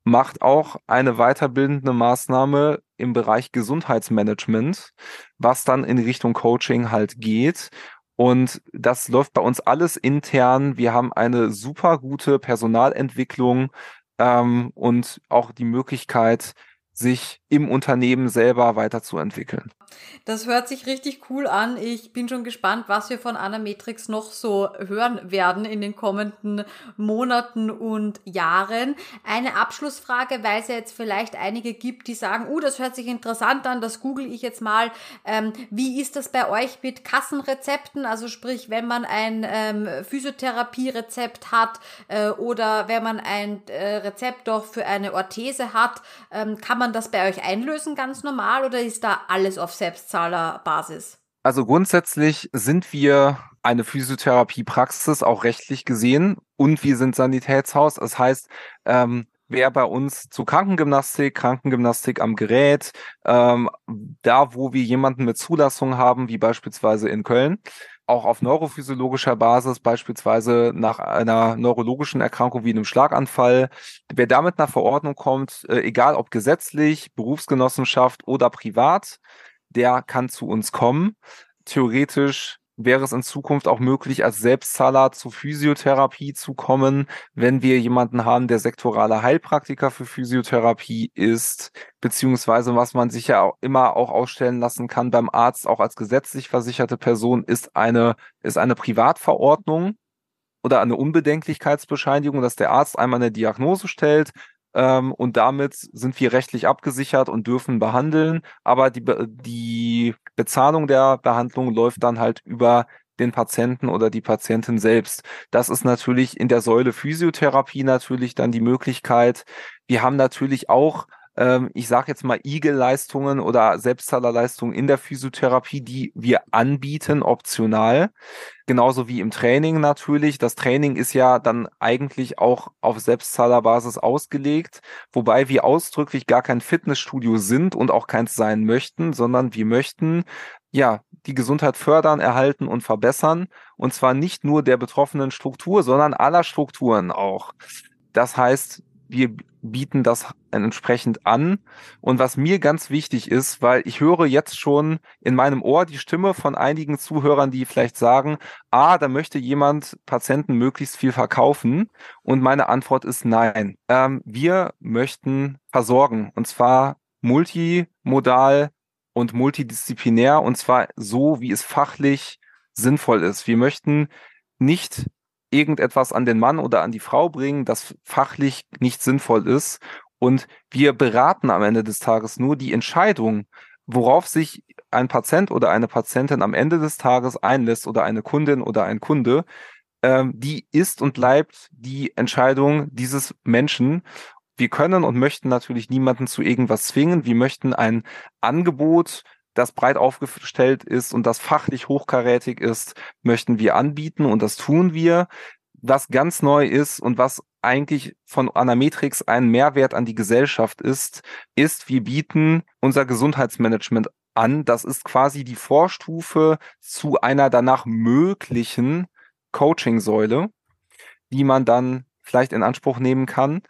macht auch eine weiterbildende Maßnahme im Bereich Gesundheitsmanagement, was dann in Richtung Coaching halt geht. Und das läuft bei uns alles intern. Wir haben eine super gute Personalentwicklung ähm, und auch die Möglichkeit, sich im Unternehmen selber weiterzuentwickeln. Das hört sich richtig cool an. Ich bin schon gespannt, was wir von Anametrix noch so hören werden in den kommenden Monaten und Jahren. Eine Abschlussfrage, weil es ja jetzt vielleicht einige gibt, die sagen, uh, das hört sich interessant an, das google ich jetzt mal. Ähm, wie ist das bei euch mit Kassenrezepten? Also sprich, wenn man ein ähm, Physiotherapie-Rezept hat äh, oder wenn man ein äh, Rezept doch für eine Orthese hat, ähm, kann man das bei euch einlösen ganz normal oder ist da alles auf Selbstzahlerbasis? Also grundsätzlich sind wir eine Physiotherapiepraxis, auch rechtlich gesehen, und wir sind Sanitätshaus. Das heißt, ähm, wer bei uns zu Krankengymnastik, Krankengymnastik am Gerät, ähm, da wo wir jemanden mit Zulassung haben, wie beispielsweise in Köln, auch auf neurophysiologischer Basis, beispielsweise nach einer neurologischen Erkrankung wie einem Schlaganfall. Wer damit nach Verordnung kommt, äh, egal ob gesetzlich, Berufsgenossenschaft oder privat, der kann zu uns kommen. Theoretisch wäre es in Zukunft auch möglich, als Selbstzahler zur Physiotherapie zu kommen, wenn wir jemanden haben, der sektorale Heilpraktiker für Physiotherapie ist, beziehungsweise was man sich ja auch immer auch ausstellen lassen kann beim Arzt, auch als gesetzlich versicherte Person, ist eine, ist eine Privatverordnung oder eine Unbedenklichkeitsbescheinigung, dass der Arzt einmal eine Diagnose stellt, ähm, und damit sind wir rechtlich abgesichert und dürfen behandeln. Aber die, die Bezahlung der Behandlung läuft dann halt über den Patienten oder die Patientin selbst. Das ist natürlich in der Säule Physiotherapie natürlich dann die Möglichkeit. Wir haben natürlich auch ähm, ich sage jetzt mal IG-Leistungen oder Selbstzahlerleistungen in der Physiotherapie, die wir anbieten, optional. Genauso wie im Training natürlich. Das Training ist ja dann eigentlich auch auf Selbstzahlerbasis ausgelegt, wobei wir ausdrücklich gar kein Fitnessstudio sind und auch keins sein möchten, sondern wir möchten ja, die Gesundheit fördern, erhalten und verbessern. Und zwar nicht nur der betroffenen Struktur, sondern aller Strukturen auch. Das heißt, wir bieten das entsprechend an. Und was mir ganz wichtig ist, weil ich höre jetzt schon in meinem Ohr die Stimme von einigen Zuhörern, die vielleicht sagen, ah, da möchte jemand Patienten möglichst viel verkaufen. Und meine Antwort ist nein. Ähm, wir möchten versorgen und zwar multimodal und multidisziplinär und zwar so, wie es fachlich sinnvoll ist. Wir möchten nicht irgendetwas an den Mann oder an die Frau bringen, das fachlich nicht sinnvoll ist. Und wir beraten am Ende des Tages nur die Entscheidung, worauf sich ein Patient oder eine Patientin am Ende des Tages einlässt oder eine Kundin oder ein Kunde, ähm, die ist und bleibt die Entscheidung dieses Menschen. Wir können und möchten natürlich niemanden zu irgendwas zwingen. Wir möchten ein Angebot das breit aufgestellt ist und das fachlich hochkarätig ist, möchten wir anbieten und das tun wir. Was ganz neu ist und was eigentlich von Anametrix ein Mehrwert an die Gesellschaft ist, ist, wir bieten unser Gesundheitsmanagement an. Das ist quasi die Vorstufe zu einer danach möglichen Coaching-Säule, die man dann vielleicht in Anspruch nehmen kann.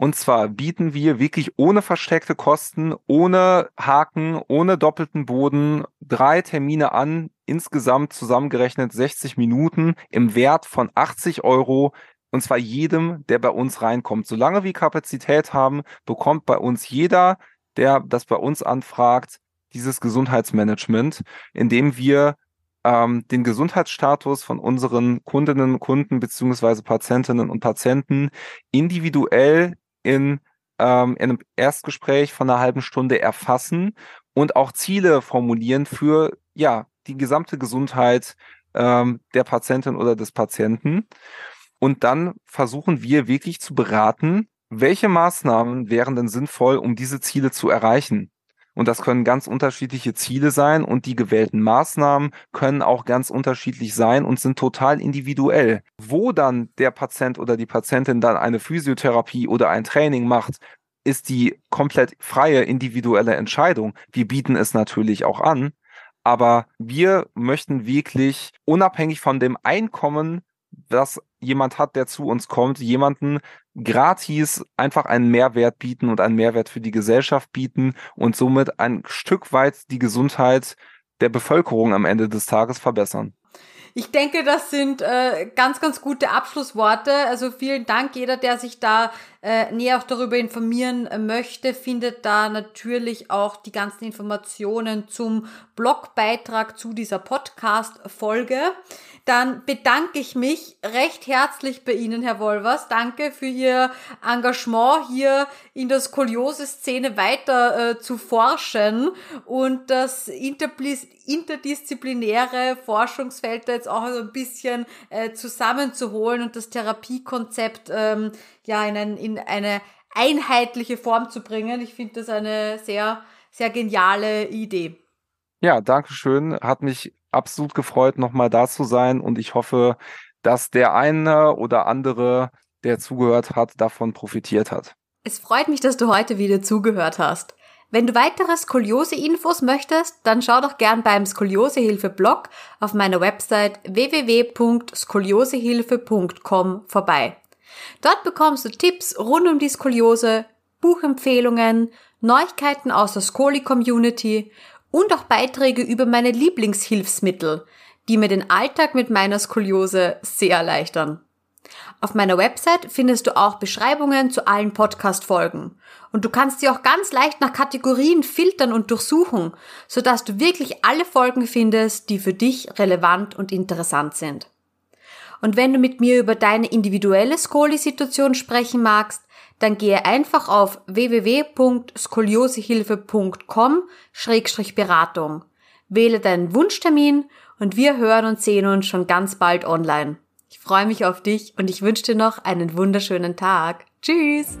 Und zwar bieten wir wirklich ohne versteckte Kosten, ohne Haken, ohne doppelten Boden drei Termine an, insgesamt zusammengerechnet 60 Minuten im Wert von 80 Euro. Und zwar jedem, der bei uns reinkommt. Solange wir Kapazität haben, bekommt bei uns jeder, der das bei uns anfragt, dieses Gesundheitsmanagement, indem wir ähm, den Gesundheitsstatus von unseren Kundinnen und Kunden beziehungsweise Patientinnen und Patienten individuell in, ähm, in einem Erstgespräch von einer halben Stunde erfassen und auch Ziele formulieren für ja die gesamte Gesundheit ähm, der Patientin oder des Patienten. Und dann versuchen wir wirklich zu beraten, welche Maßnahmen wären denn sinnvoll, um diese Ziele zu erreichen. Und das können ganz unterschiedliche Ziele sein und die gewählten Maßnahmen können auch ganz unterschiedlich sein und sind total individuell. Wo dann der Patient oder die Patientin dann eine Physiotherapie oder ein Training macht, ist die komplett freie individuelle Entscheidung. Wir bieten es natürlich auch an, aber wir möchten wirklich unabhängig von dem Einkommen, das jemand hat, der zu uns kommt, jemanden gratis einfach einen Mehrwert bieten und einen Mehrwert für die Gesellschaft bieten und somit ein Stück weit die Gesundheit der Bevölkerung am Ende des Tages verbessern. Ich denke, das sind äh, ganz, ganz gute Abschlussworte. Also vielen Dank. Jeder, der sich da äh, näher auch darüber informieren äh, möchte, findet da natürlich auch die ganzen Informationen zum Blogbeitrag zu dieser Podcast-Folge dann bedanke ich mich recht herzlich bei Ihnen, Herr Wolvers. Danke für Ihr Engagement hier in der Skoliose-Szene weiter äh, zu forschen und das interdisziplinäre Forschungsfeld da jetzt auch so ein bisschen äh, zusammenzuholen und das Therapiekonzept ähm, ja in, ein, in eine einheitliche Form zu bringen. Ich finde das eine sehr, sehr geniale Idee. Ja, danke schön. Hat mich absolut gefreut, nochmal da zu sein und ich hoffe, dass der eine oder andere, der zugehört hat, davon profitiert hat. Es freut mich, dass du heute wieder zugehört hast. Wenn du weitere Skoliose-Infos möchtest, dann schau doch gern beim Skoliosehilfe-Blog auf meiner Website www.skoliosehilfe.com vorbei. Dort bekommst du Tipps rund um die Skoliose, Buchempfehlungen, Neuigkeiten aus der Skoli-Community und auch Beiträge über meine Lieblingshilfsmittel, die mir den Alltag mit meiner Skoliose sehr erleichtern. Auf meiner Website findest du auch Beschreibungen zu allen Podcast-Folgen. Und du kannst sie auch ganz leicht nach Kategorien filtern und durchsuchen, sodass du wirklich alle Folgen findest, die für dich relevant und interessant sind. Und wenn du mit mir über deine individuelle Skoli-Situation sprechen magst, dann gehe einfach auf www.skoliosehilfe.com-beratung. Wähle deinen Wunschtermin und wir hören und sehen uns schon ganz bald online. Ich freue mich auf dich und ich wünsche dir noch einen wunderschönen Tag. Tschüss!